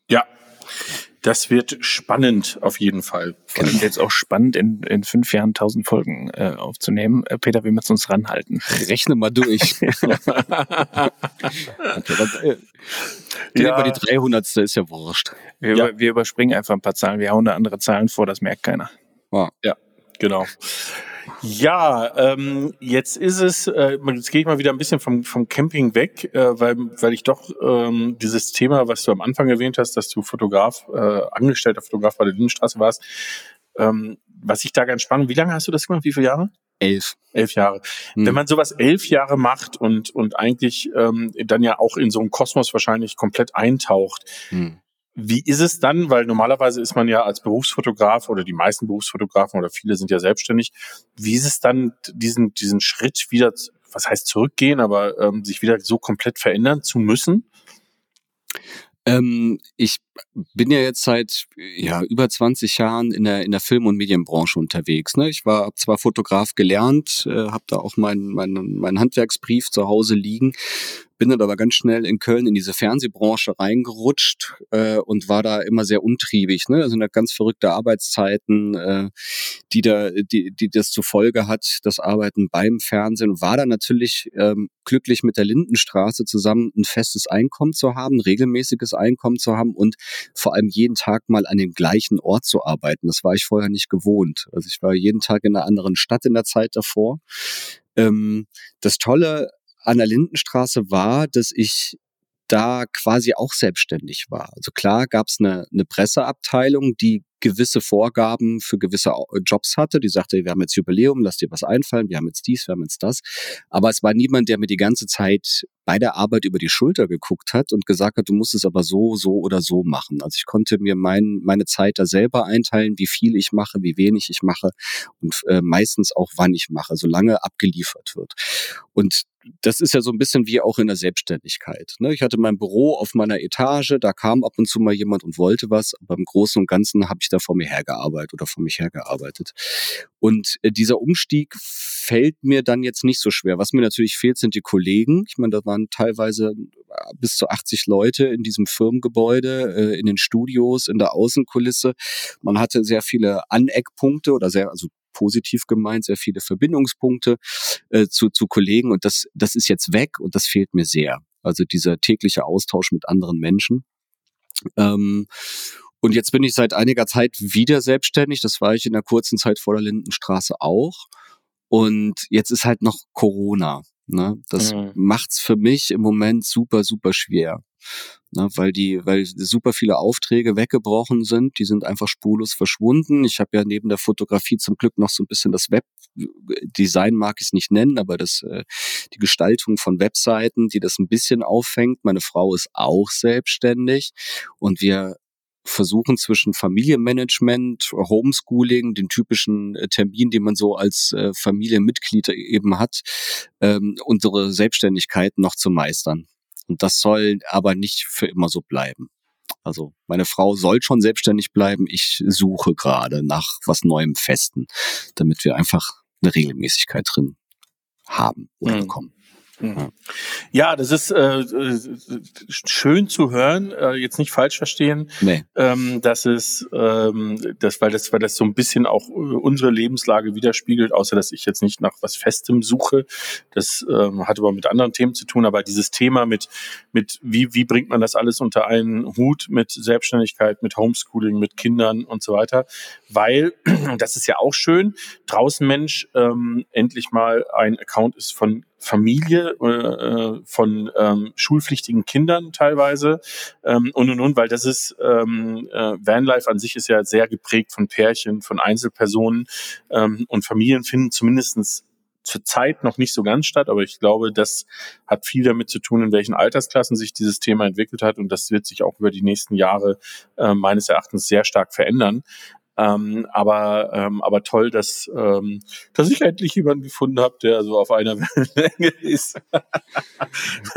Ja, das wird spannend auf jeden Fall. Vor allem jetzt auch spannend, in, in fünf Jahren tausend Folgen äh, aufzunehmen. Äh, Peter, wir müssen uns ranhalten. Rechne mal durch. okay, äh, ja. Über die 300. ist ja wurscht. Wir, ja. wir überspringen einfach ein paar Zahlen. Wir hauen da andere Zahlen vor, das merkt keiner. Ja, ja genau. Ja, ähm, jetzt ist es, äh, jetzt gehe ich mal wieder ein bisschen vom, vom Camping weg, äh, weil, weil ich doch ähm, dieses Thema, was du am Anfang erwähnt hast, dass du Fotograf, äh, angestellter Fotograf bei der Lindenstraße warst, ähm, was ich da ganz spannend, wie lange hast du das gemacht? Wie viele Jahre? Elf. Elf Jahre. Hm. Wenn man sowas elf Jahre macht und, und eigentlich ähm, dann ja auch in so einem Kosmos wahrscheinlich komplett eintaucht, hm. Wie ist es dann? Weil normalerweise ist man ja als Berufsfotograf oder die meisten Berufsfotografen oder viele sind ja selbstständig. Wie ist es dann, diesen, diesen Schritt wieder, was heißt zurückgehen, aber ähm, sich wieder so komplett verändern zu müssen? Ähm, ich bin ja jetzt seit ja über 20 Jahren in der in der Film- und Medienbranche unterwegs. Ne? Ich war zwar Fotograf gelernt, äh, habe da auch meinen mein, mein Handwerksbrief zu Hause liegen, bin dann aber ganz schnell in Köln in diese Fernsehbranche reingerutscht äh, und war da immer sehr untriebig. Ne? Also ganz verrückte Arbeitszeiten, äh, die da, die, die das zur Folge hat, das Arbeiten beim Fernsehen. War da natürlich ähm, glücklich mit der Lindenstraße zusammen ein festes Einkommen zu haben, regelmäßiges Einkommen zu haben und vor allem jeden Tag mal an dem gleichen Ort zu arbeiten. Das war ich vorher nicht gewohnt. Also ich war jeden Tag in einer anderen Stadt in der Zeit davor. Ähm, das Tolle an der Lindenstraße war, dass ich da quasi auch selbstständig war. Also klar gab es eine, eine Presseabteilung, die gewisse Vorgaben für gewisse Jobs hatte. Die sagte, wir haben jetzt Jubiläum, lass dir was einfallen, wir haben jetzt dies, wir haben jetzt das. Aber es war niemand, der mir die ganze Zeit bei der Arbeit über die Schulter geguckt hat und gesagt hat, du musst es aber so, so oder so machen. Also ich konnte mir mein, meine Zeit da selber einteilen, wie viel ich mache, wie wenig ich mache und äh, meistens auch wann ich mache, solange abgeliefert wird. Und das ist ja so ein bisschen wie auch in der Selbstständigkeit. Ne? Ich hatte mein Büro auf meiner Etage, da kam ab und zu mal jemand und wollte was, aber im Großen und Ganzen habe ich da vor mir hergearbeitet oder vor mich hergearbeitet. Und äh, dieser Umstieg fällt mir dann jetzt nicht so schwer. Was mir natürlich fehlt, sind die Kollegen. Ich meine, da waren teilweise äh, bis zu 80 Leute in diesem Firmengebäude, äh, in den Studios, in der Außenkulisse. Man hatte sehr viele Aneckpunkte oder sehr, also positiv gemeint, sehr viele Verbindungspunkte äh, zu, zu Kollegen und das, das ist jetzt weg und das fehlt mir sehr. Also dieser tägliche Austausch mit anderen Menschen. Ähm, und jetzt bin ich seit einiger Zeit wieder selbstständig. Das war ich in der kurzen Zeit vor der Lindenstraße auch. Und jetzt ist halt noch Corona. Ne? Das mhm. macht's für mich im Moment super, super schwer. Ne? Weil die, weil super viele Aufträge weggebrochen sind, die sind einfach spurlos verschwunden. Ich habe ja neben der Fotografie zum Glück noch so ein bisschen das Webdesign mag ich es nicht nennen, aber das äh, die Gestaltung von Webseiten, die das ein bisschen auffängt. Meine Frau ist auch selbstständig und wir versuchen zwischen Familienmanagement, Homeschooling, den typischen äh, Termin, den man so als äh, Familienmitglied eben hat, ähm, unsere Selbstständigkeit noch zu meistern. Und das soll aber nicht für immer so bleiben. Also meine Frau soll schon selbstständig bleiben. Ich suche gerade nach was Neuem Festen, damit wir einfach eine Regelmäßigkeit drin haben oder mhm. bekommen. Mhm. Ja, das ist äh, äh, schön zu hören, äh, jetzt nicht falsch verstehen, nee. ähm, dass es, ähm, das, weil das, weil das so ein bisschen auch äh, unsere Lebenslage widerspiegelt, außer dass ich jetzt nicht nach was Festem suche. Das ähm, hat aber mit anderen Themen zu tun, aber dieses Thema mit, mit wie, wie bringt man das alles unter einen Hut mit Selbstständigkeit, mit Homeschooling, mit Kindern und so weiter, weil, das ist ja auch schön, draußen Mensch ähm, endlich mal ein Account ist von Familie äh, von ähm, schulpflichtigen Kindern teilweise ähm, und und und, weil das ist ähm, äh, Vanlife an sich ist ja sehr geprägt von Pärchen, von Einzelpersonen ähm, und Familien finden zumindestens zurzeit noch nicht so ganz statt, aber ich glaube, das hat viel damit zu tun, in welchen Altersklassen sich dieses Thema entwickelt hat und das wird sich auch über die nächsten Jahre äh, meines Erachtens sehr stark verändern. Ähm, aber, ähm, aber toll, dass, ähm, dass ich endlich jemanden gefunden habe, der so auf einer Wellenlänge ist.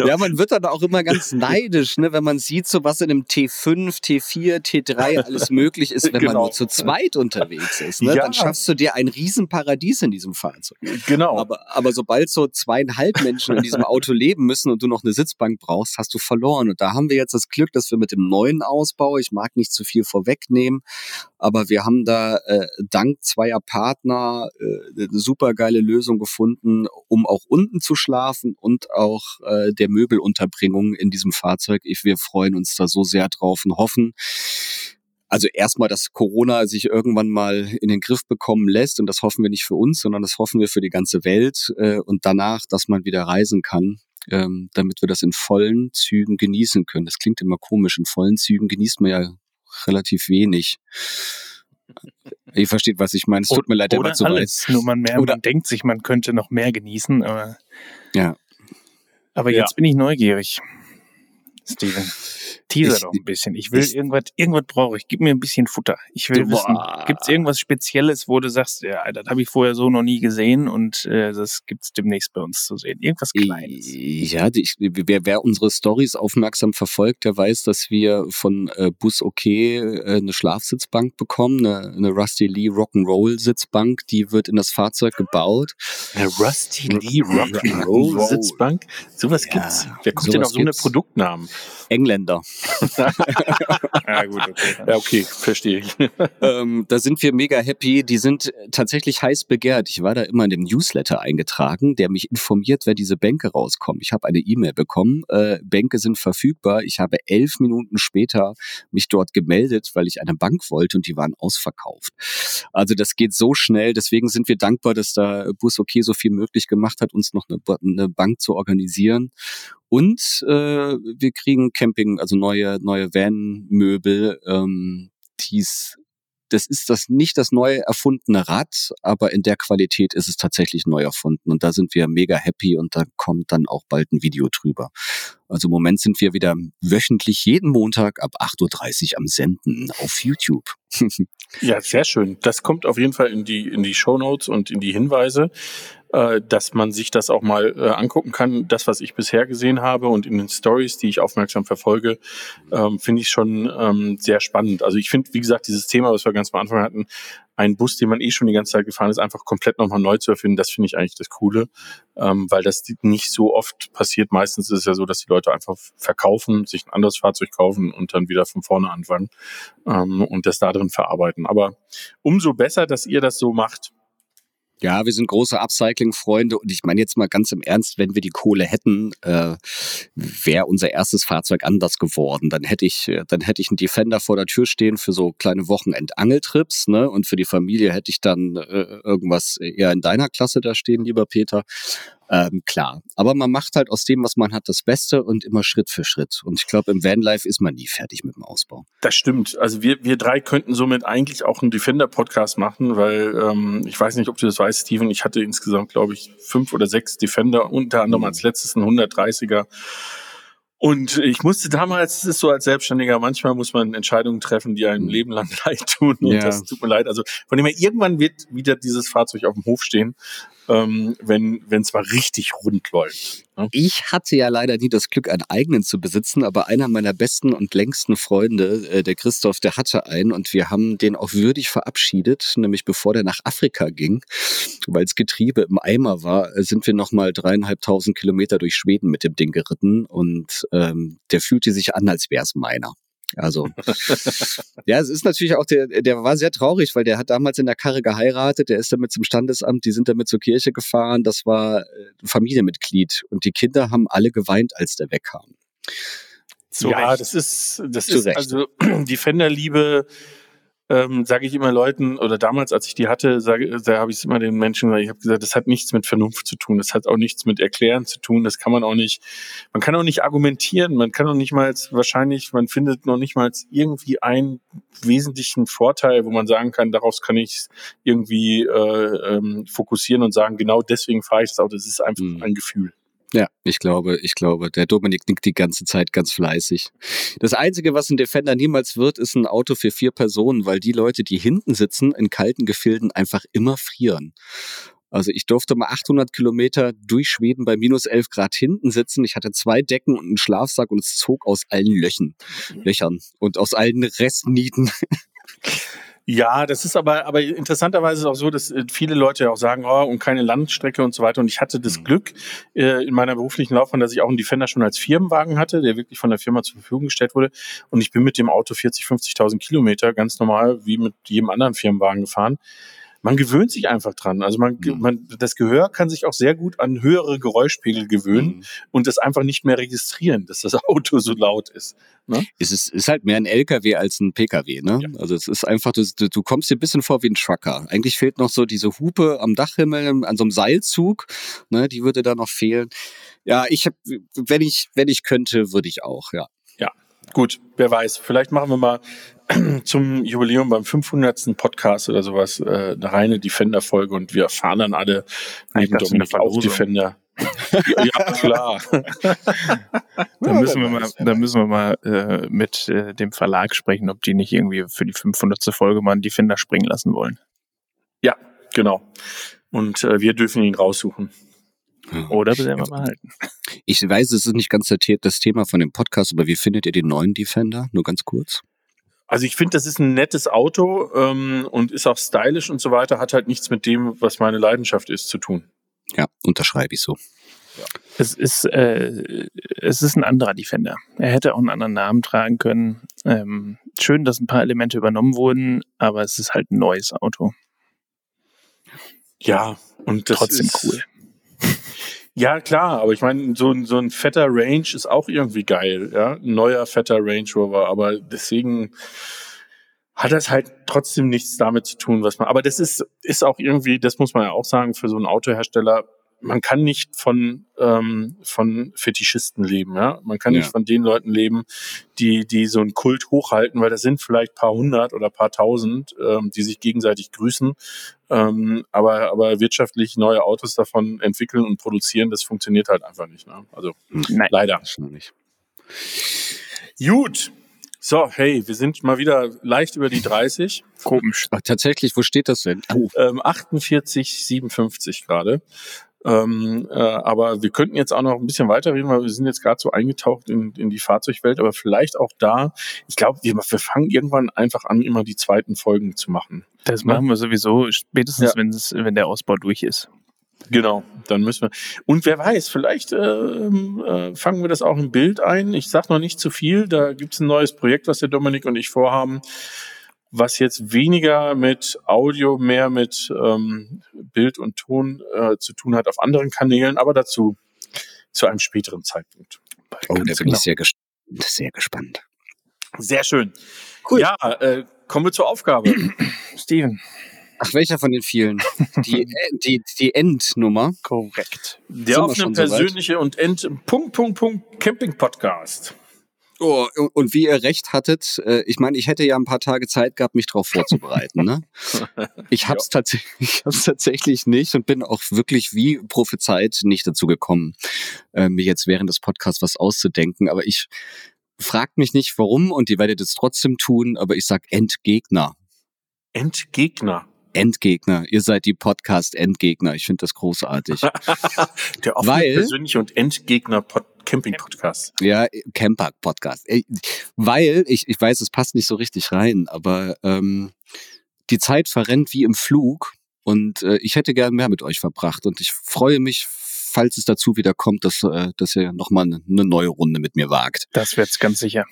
ja, man wird dann auch immer ganz neidisch, ne, wenn man sieht, so was in einem T5, T4, T3 alles möglich ist, wenn genau. man nur zu zweit unterwegs ist. Ne? Ja. Dann schaffst du dir ein Riesenparadies in diesem Fahrzeug. Genau. Aber, aber sobald so zweieinhalb Menschen in diesem Auto leben müssen und du noch eine Sitzbank brauchst, hast du verloren. Und da haben wir jetzt das Glück, dass wir mit dem neuen Ausbau, ich mag nicht zu viel vorwegnehmen, aber wir haben da äh, dank zweier Partner äh, eine super geile Lösung gefunden, um auch unten zu schlafen und auch äh, der Möbelunterbringung in diesem Fahrzeug. Ich, wir freuen uns da so sehr drauf und hoffen, also erstmal, dass Corona sich irgendwann mal in den Griff bekommen lässt und das hoffen wir nicht für uns, sondern das hoffen wir für die ganze Welt äh, und danach, dass man wieder reisen kann, ähm, damit wir das in vollen Zügen genießen können. Das klingt immer komisch, in vollen Zügen genießt man ja relativ wenig. Ihr versteht, was ich meine. Es tut mir leid, der war zu alles. weit. Nur man, mehr, Oder- man denkt sich, man könnte noch mehr genießen, aber, Ja. aber Ja. jetzt bin ich neugierig. Steven, teaser Ich- doch ein bisschen. Ich will ich- irgendwas, irgendwas brauche ich. Gib mir ein bisschen Futter. Ich will Boah. wissen, gibt es irgendwas Spezielles, wo du sagst, ja, das habe ich vorher so noch nie gesehen und äh, das gibt's demnächst bei uns zu sehen. Irgendwas Kleines. Ja, die- ich, wer, wer unsere Stories aufmerksam verfolgt, der weiß, dass wir von äh, Bus OK äh, eine Schlafsitzbank bekommen, eine, eine Rusty Lee Rock'n'Roll Sitzbank, die wird in das Fahrzeug gebaut. Eine Rusty Lee Rock'n'Roll. Sitzbank. Sowas Ja, gibt's. Wer kommt denn auf so eine. Produktnamen? Engländer. Ja, gut, okay. Ja, okay, verstehe ich. ähm, da sind wir mega happy. Die sind tatsächlich heiß begehrt. Ich war da immer in dem Newsletter eingetragen, der mich informiert, wer diese Bänke rauskommen. Ich habe eine E-Mail bekommen. Äh, Bänke sind verfügbar. Ich habe elf Minuten später mich dort gemeldet, weil ich eine Bank wollte und die waren ausverkauft. Also das geht so schnell. Deswegen sind wir dankbar, dass da Bus OK so viel möglich gemacht hat, uns noch eine, eine Bank zu organisieren. Und äh, wir kriegen Camping, also neue neue Van-Möbel, ähm, die's das ist das nicht das neu erfundene Rad, aber in der Qualität ist es tatsächlich neu erfunden und da sind wir mega happy und da kommt dann auch bald ein Video drüber. Also im Moment sind wir wieder wöchentlich jeden Montag ab 8.30 Uhr am Senden auf YouTube. Ja, sehr schön. Das kommt auf jeden Fall in die, in die Shownotes und in die Hinweise, äh, dass man sich das auch mal äh, angucken kann. Das, was ich bisher gesehen habe und in den Stories, die ich aufmerksam verfolge, ähm, finde ich schon ähm, sehr spannend. Also ich finde, wie gesagt, dieses Thema, was wir ganz am Anfang hatten, einen Bus, den man eh schon die ganze Zeit gefahren ist, einfach komplett nochmal neu zu erfinden, das finde ich eigentlich das Coole, ähm, weil das nicht so oft passiert. Meistens ist es ja so, dass die Leute einfach verkaufen, sich ein anderes Fahrzeug kaufen und dann wieder von vorne anfangen ähm, und das da drin verarbeiten. Aber umso besser, dass ihr das so macht. Ja, wir sind große Upcycling-Freunde und ich meine jetzt mal ganz im Ernst, wenn wir die Kohle hätten, äh, wäre unser erstes Fahrzeug anders geworden. Dann hätte ich, äh, dann hätte ich einen Defender vor der Tür stehen für so kleine Wochenend-Angeltrips, ne? Und für die Familie hätte ich dann äh, irgendwas eher in deiner Klasse da stehen, lieber Peter. Ähm, klar. Aber man macht halt aus dem, was man hat, das Beste und immer Schritt für Schritt. Und ich glaube, im Vanlife ist man nie fertig mit dem Ausbau. Das stimmt. Also wir, wir drei könnten somit eigentlich auch einen Defender-Podcast machen, weil ähm, ich weiß nicht, ob du das weißt, Steven. Ich hatte insgesamt, glaube ich, fünf oder sechs Defender, unter anderem als letztes ein 130er. Und ich musste damals, es ist so als Selbstständiger, manchmal muss man Entscheidungen treffen, die einem Leben lang leid tun. Und Ja. das tut mir leid. Also von dem her, irgendwann wird wieder dieses Fahrzeug auf dem Hof stehen, ähm, wenn es mal richtig rund läuft. ne? Ich hatte ja leider nie das Glück, einen eigenen zu besitzen, aber einer meiner besten und längsten Freunde, äh, der Christoph, der hatte einen und wir haben den auch würdig verabschiedet, nämlich bevor der nach Afrika ging, weil das Getriebe im Eimer war, sind wir nochmal dreieinhalbtausend Kilometer durch Schweden mit dem Ding geritten und ähm, der fühlte sich an, als wäre es meiner. Also, ja, es ist natürlich auch, der, der war sehr traurig, weil der hat damals in der Karre geheiratet, der ist damit zum Standesamt, die sind damit zur Kirche gefahren, das war äh, ein Familienmitglied und die Kinder haben alle geweint, als der wegkam. Zu ja, Recht. das ist, das Zu ist Recht. also Defender-Liebe, ähm, sage ich immer Leuten, oder damals, als ich die hatte, sage, da habe ich es immer den Menschen gesagt, ich habe gesagt, das hat nichts mit Vernunft zu tun, das hat auch nichts mit Erklären zu tun, das kann man auch nicht, man kann auch nicht argumentieren, man kann auch nicht mal wahrscheinlich, man findet noch nicht mal irgendwie einen wesentlichen Vorteil, wo man sagen kann, daraus kann ich irgendwie äh, ähm, fokussieren und sagen, genau deswegen fahre ich das Auto, das ist einfach Mhm. ein Gefühl. Ja, ich glaube, ich glaube, der Dominik nickt die ganze Zeit ganz fleißig. Das Einzige, was ein Defender niemals wird, ist ein Auto für vier Personen, weil die Leute, die hinten sitzen, in kalten Gefilden einfach immer frieren. Also ich durfte mal 800 Kilometer durch Schweden bei minus 11 Grad hinten sitzen. Ich hatte zwei Decken und einen Schlafsack und es zog aus allen Löchen, Löchern und aus allen Restnieten. Ja, das ist aber, aber interessanterweise ist auch so, dass äh, viele Leute ja auch sagen, oh, und keine Landstrecke und so weiter. Und ich hatte das Glück äh, in meiner beruflichen Laufbahn, dass ich auch einen Defender schon als Firmenwagen hatte, der wirklich von der Firma zur Verfügung gestellt wurde. Und ich bin mit dem Auto 40, 50.000 Kilometer ganz normal wie mit jedem anderen Firmenwagen gefahren. Man gewöhnt sich einfach dran. Also man, Mhm. man, das Gehör kann sich auch sehr gut an höhere Geräuschpegel gewöhnen Mhm. und das einfach nicht mehr registrieren, dass das Auto so laut ist. Es ist, ist halt mehr ein LKW als ein PKW, ne? Ja. Also es ist einfach, du, du kommst dir ein bisschen vor wie ein Trucker. Eigentlich fehlt noch so diese Hupe am Dachhimmel, an so einem Seilzug, ne? Die würde da noch fehlen. Ja, ich hab, wenn ich, wenn ich könnte, würde ich auch, ja. Gut, wer weiß, vielleicht machen wir mal zum Jubiläum beim 500. Podcast oder sowas äh, eine reine Defender-Folge und wir erfahren dann alle neben Dominik auch. Defender. ja, klar. Da müssen wir mal, da müssen wir mal äh, mit äh, dem Verlag sprechen, ob die nicht irgendwie für die 500. Folge mal einen Defender springen lassen wollen. Ja, genau. Und äh, wir dürfen ihn raussuchen. Oder selber behalten. Ich weiß, es ist nicht ganz das Thema von dem Podcast, aber wie findet ihr den neuen Defender? Nur ganz kurz. Also ich finde, das ist ein nettes Auto ähm, und ist auch stylisch und so weiter, hat halt nichts mit dem, was meine Leidenschaft ist, zu tun. Ja, unterschreibe ich so. Es ist, äh, es ist ein anderer Defender. Er hätte auch einen anderen Namen tragen können. Ähm, schön, dass ein paar Elemente übernommen wurden, aber es ist halt ein neues Auto. Ja, und das Trotzdem ist, cool. Ja, klar, aber ich meine, so, ein so ein fetter Range ist auch irgendwie geil, ja. Ein neuer fetter Range Rover, aber deswegen hat das halt trotzdem nichts damit zu tun, was man. Aber das ist, ist auch irgendwie, das muss man ja auch sagen, für so einen Autohersteller, man kann nicht von, ähm, von Fetischisten leben, ja. Man kann Ja. nicht von den Leuten leben, die, die so einen Kult hochhalten, weil das sind vielleicht paar hundert oder paar tausend, ähm, die sich gegenseitig grüßen. Ähm, aber, aber wirtschaftlich neue Autos davon entwickeln und produzieren, das funktioniert halt einfach nicht. Ne? Also Nein. leider. Wahrscheinlich. Gut. So, hey, wir sind mal wieder leicht über die 30. Komisch. Ach, tatsächlich, wo steht das denn? Oh, Ähm, 48, 57 gerade. Ähm, äh, aber wir könnten jetzt auch noch ein bisschen weiterreden, weil wir sind jetzt gerade so eingetaucht in, in die Fahrzeugwelt, aber vielleicht auch da, ich glaube, wir, wir fangen irgendwann einfach an, immer die zweiten Folgen zu machen. Das Ne? machen wir sowieso spätestens, Ja. wenn es, wenn der Ausbau durch ist. Genau, dann müssen wir. Und wer weiß, vielleicht ähm, äh, fangen wir das auch im Bild ein. Ich sage noch nicht zu viel. Da gibt's ein neues Projekt, was der Dominik und ich vorhaben, was jetzt weniger mit Audio, mehr mit ähm, Bild und Ton äh, zu tun hat auf anderen Kanälen, aber dazu zu einem späteren Zeitpunkt. oh da bin genau. ich sehr, ges sehr gespannt. Sehr schön. Ja, äh, kommen wir zur Aufgabe. Steven. Ach, welcher von den vielen? Die, die, die Endnummer. Korrekt. Der offene, schon soweit? persönliche und End Punkt, Punkt, Punkt Camping Podcast. Oh, und wie ihr recht hattet, äh, ich meine, ich hätte ja ein paar Tage Zeit gehabt, mich darauf vorzubereiten. Ne? Ich habe es ich hab's tatsächlich nicht und bin auch wirklich wie prophezeit nicht dazu gekommen, äh, mir jetzt während des Podcasts was auszudenken. Aber ich fragt mich nicht, warum und ihr werdet es trotzdem tun. Aber ich sag Endgegner. Endgegner. Endgegner. Ihr seid die Podcast-Endgegner. Ich finde das großartig. Der offene, Weil- persönliche und Endgegner -Pod Camping Podcast. Ja, Camper-Podcast. Weil, ich, ich weiß, es passt nicht so richtig rein, aber ähm, die Zeit verrennt wie im Flug und äh, ich hätte gern mehr mit euch verbracht und ich freue mich, falls es dazu wieder kommt, dass, äh, dass ihr nochmal eine, eine neue Runde mit mir wagt. Das wird's ganz sicher.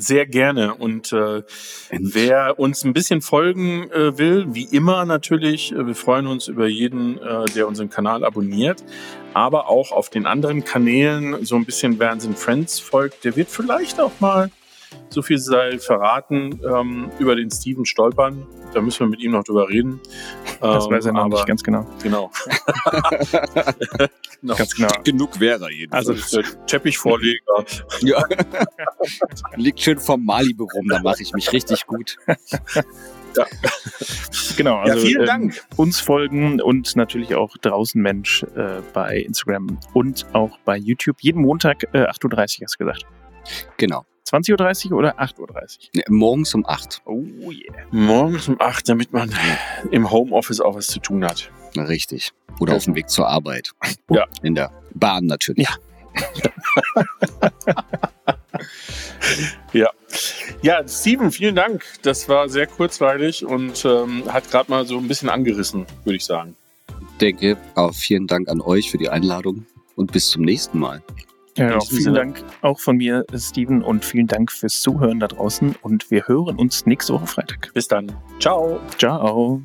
Sehr gerne. Und äh, wer uns ein bisschen folgen äh, will, wie immer natürlich, äh, wir freuen uns über jeden, äh, der unseren Kanal abonniert, aber auch auf den anderen Kanälen so ein bisschen and Friends folgt. Der wird vielleicht auch mal, so viel sei verraten, ähm, über den Steven stolpern. Da müssen wir mit ihm noch drüber reden. Das Ähm, weiß er noch aber, nicht ganz genau. Genau. genau. Ganz genau. Genug wäre er jedenfalls. Also Teppichvorleger. ja. liegt schön vom Malibu rum, da mache ich mich richtig gut. Genau, Ja, also vielen ähm, Dank. uns folgen und natürlich auch draußen Mensch äh, bei Instagram und auch bei YouTube. Jeden Montag äh, 8.30 Uhr hast du gesagt. Genau. 20.30 Uhr oder 8.30 Uhr? Ne, Morgens um acht. Oh yeah. Morgens um acht, damit man im Homeoffice auch was zu tun hat. Richtig. Oder auf dem Weg zur Arbeit. Ja. In der Bahn natürlich. Ja. Ja. Ja, Steven, vielen Dank. Das war sehr kurzweilig und ähm, hat gerade mal so ein bisschen angerissen, würde ich sagen. denke, auch vielen Dank an euch für die Einladung und bis zum nächsten Mal. Ja, auch vielen Sinne. Dank auch von mir, Steven, und vielen Dank fürs Zuhören da draußen. Und wir hören uns nächste Woche Freitag. Bis dann. Ciao. Ciao.